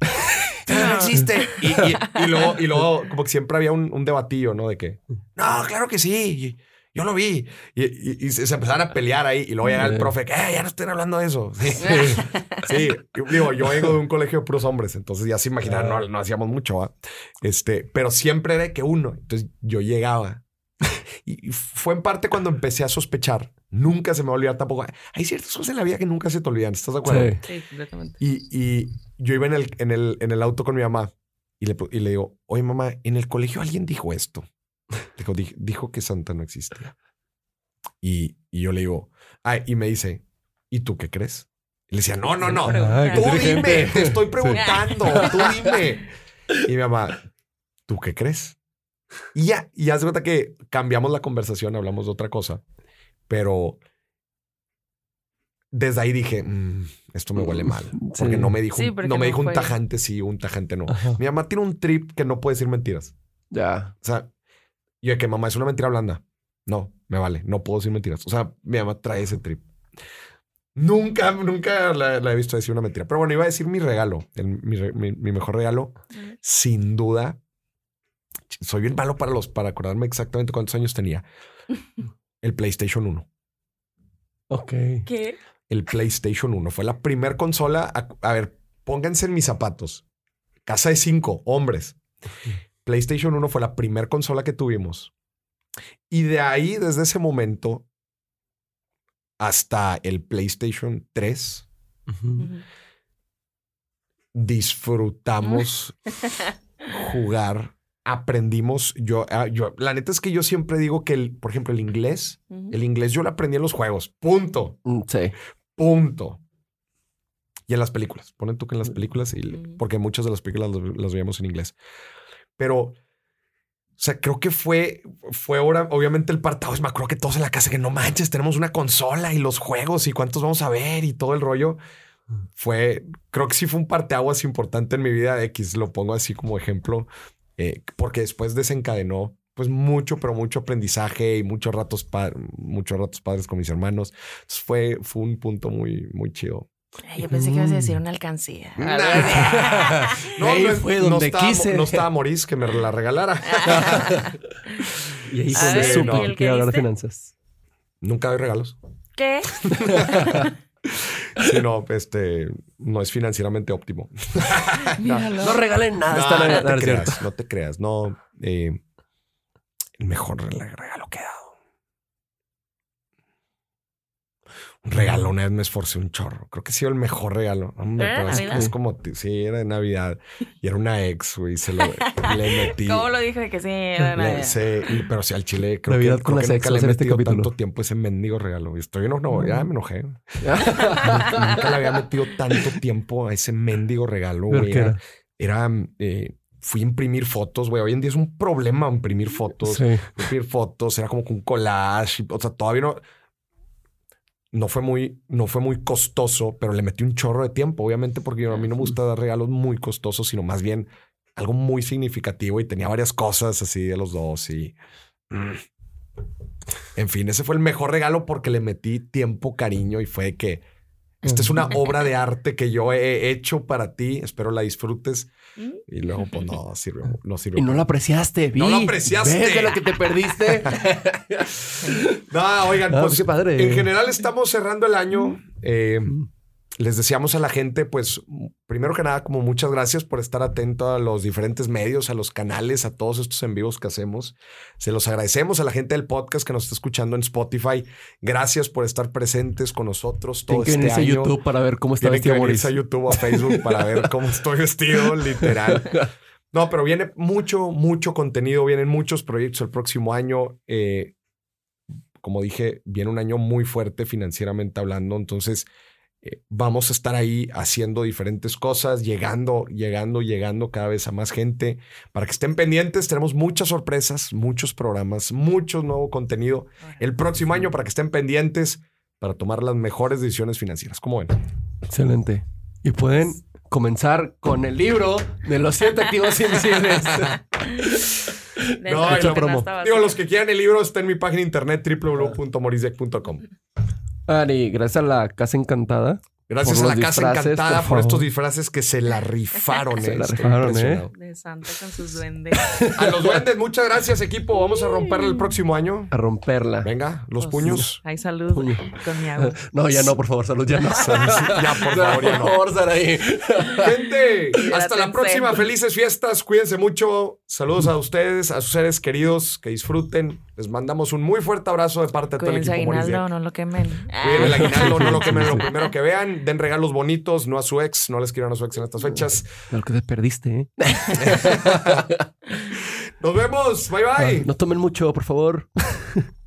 No existe. Y, y- y luego, y luego, como que siempre había un, un debatillo, ¿no? De que, no, claro que sí. Yo lo vi. Y, y- y se se empezaron a pelear ahí. Y luego llega el profe, que "Eh, ya no estén hablando de eso. Sí. Sí, digo, yo vengo de un colegio de puros hombres, entonces ya se imaginan, no, no hacíamos mucho, ¿va? Este, pero siempre era que uno. Entonces yo llegaba y fue en parte cuando empecé a sospechar. Nunca se me va a olvidar tampoco. Hay ciertas cosas en la vida que nunca se te olvidan. ¿Estás de acuerdo? Sí. Sí, completamente. Y, y yo iba en el, en, el, en el auto con mi mamá y le, y le digo, oye mamá, en el colegio alguien dijo esto. Dijo, "Di- dijo que Santa no existía. Y, y yo le digo, ah, y me dice, ¿y tú qué crees? Y le decía, no, no, no. Ah, Tú dime, te estoy preguntando, tú dime. Y mi mamá, ¿tú qué crees? Y ya, y haz de cuenta que cambiamos la conversación, hablamos de otra cosa, pero desde ahí dije, "Mm, esto me huele mal, porque Sí. no me dijo, Sí, un- porque no me no dijo un tajante sí, un tajante no. Ajá. Mi mamá tiene un trip que no puede decir mentiras. Ya. O sea, yo de que mamá es una mentira blanda. No, me vale, no puedo decir mentiras. O sea, mi mamá trae ese trip. Nunca, nunca la, la he visto decir una mentira. Pero bueno, iba a decir mi regalo, el- mi, re- mi- mi mejor regalo, sin duda. Soy bien malo para los, para acordarme exactamente cuántos años tenía. El PlayStation 1. Ok. ¿Qué? El PlayStation 1 fue la primer consola. A, a ver, pónganse en mis zapatos. Casa de cinco hombres. PlayStation 1 fue la primer consola que tuvimos. Y de ahí, desde ese momento, hasta el PlayStation 3, Ujú. Ujú. disfrutamos jugar. Aprendimos. Yo, ah, yo, la neta es que yo siempre digo que, el, por ejemplo, el inglés, el inglés yo lo aprendí en los juegos. Punto. Mm, Sí. Punto. Y en las películas. Ponen tú que en las películas, y, Mm. porque muchas de las películas las, las veíamos en inglés. Pero, o sea, creo que fue, fue ahora, obviamente el partaguas. Me acuerdo que todos en la casa que no manches, tenemos una consola y los juegos y cuántos vamos a ver y todo el rollo. Fue, creo que sí fue un parteaguas importante en mi vida. X lo pongo así como ejemplo, eh, porque después desencadenó pues mucho, pero mucho aprendizaje y muchos ratos, pa- muchos ratos padres con mis hermanos. Entonces fue, fue un punto muy, muy chido. Yo pensé que ibas a decir Mm. una alcancía. No, ahí no, fue no donde estaba, quise. No estaba Maurice que me la regalara. Y ahí A fue donde ver, supe ¿y el que que iba a hablar de finanzas. Nunca doy regalos. ¿Qué? Sí, no, este no es financieramente óptimo. No regalen nada. No, te creas, no te creas. No, eh, el mejor reg- regalo que he dado. Un regalo, una vez me esforcé un chorro. Creo que ha sido el mejor regalo. Hombre, ¿Era pero es, es como, sí, era de Navidad. Y era una ex, güey. Se lo, le metí. ¿Cómo lo dije que sí? Era Le- Navidad? se- y- pero sí, al chile creo Navidad que, con creo las que nunca le he este metido capítulo. tanto tiempo ese mendigo regalo. Y Estoy enojado, ya me enojé. nunca le había metido tanto tiempo a ese mendigo regalo, ¿Pero güey. Era, era? era, eh, fui a imprimir fotos, güey. Hoy en día es un problema imprimir fotos. Sí. Imprimir fotos, era como que un collage. O sea, todavía no. No fue muy, no fue muy costoso, pero le metí un chorro de tiempo, obviamente, porque yo- a mí no me gusta dar regalos muy costosos, sino más bien algo muy significativo y tenía varias cosas así de los dos y mm. en fin, ese fue el mejor regalo porque le metí tiempo, cariño y fue que esta es una obra de arte que yo he hecho para ti, espero la disfrutes. Y luego pues no sirve, no sirve. Y no lo apreciaste, vi. No lo apreciaste. ¿Ves de lo que te perdiste? No, oigan, Ah, pues qué padre. en general estamos cerrando el año. Eh, Mm. Les deseamos a la gente, pues, primero que nada, como muchas gracias por estar atento a los diferentes medios, a los canales, a todos estos en vivos que hacemos. Se los agradecemos a la gente del podcast que nos está escuchando en Spotify. Gracias por estar presentes con nosotros todo Tienen que este venirse a. YouTube para ver cómo está Tienen que vestido venirse a YouTube o a Facebook para ver cómo estoy vestido, literal. No, pero viene mucho, mucho contenido, vienen muchos proyectos el próximo año. Eh, como dije, viene un año muy fuerte financieramente hablando, entonces eh, vamos a estar ahí haciendo diferentes cosas, llegando, llegando, llegando cada vez a más gente. Para que estén pendientes, tenemos muchas sorpresas, muchos programas, mucho nuevo contenido el próximo año para que estén pendientes para tomar las mejores decisiones financieras. ¿Cómo ven? Excelente. Y pueden comenzar con el libro de los siete activos invisibles. No, promo. Digo, los que quieran el libro está en mi página de internet www.morisdec.com. Ari, gracias a la Casa Encantada Gracias a la Casa disfraces, Encantada por por, estos disfraces que se la rifaron. Se eh. la Estoy rifaron, ¿eh? De Santa con sus duendes. A los duendes, muchas gracias, equipo. Vamos a romperla el próximo año. A romperla. Venga, los Pues, puños. Hay salud Puño. con mi agua. No, ya no, por favor, salud, ya no. Ya, por favor, ya no. Por favor, Saraí. Gente, hasta la próxima. Felices fiestas. Cuídense mucho. Saludos a ustedes, a sus seres queridos. Que disfruten. Les mandamos un muy fuerte abrazo de parte de todo el equipo aguinaldo, no lo quemen. Cuiden el aguinaldo, no lo quemen lo primero que vean. Den regalos bonitos, no a su ex. No les quieran a su ex en estas fechas. Lo que te perdiste, ¿eh? Nos vemos. Bye bye. No tomen mucho, por favor.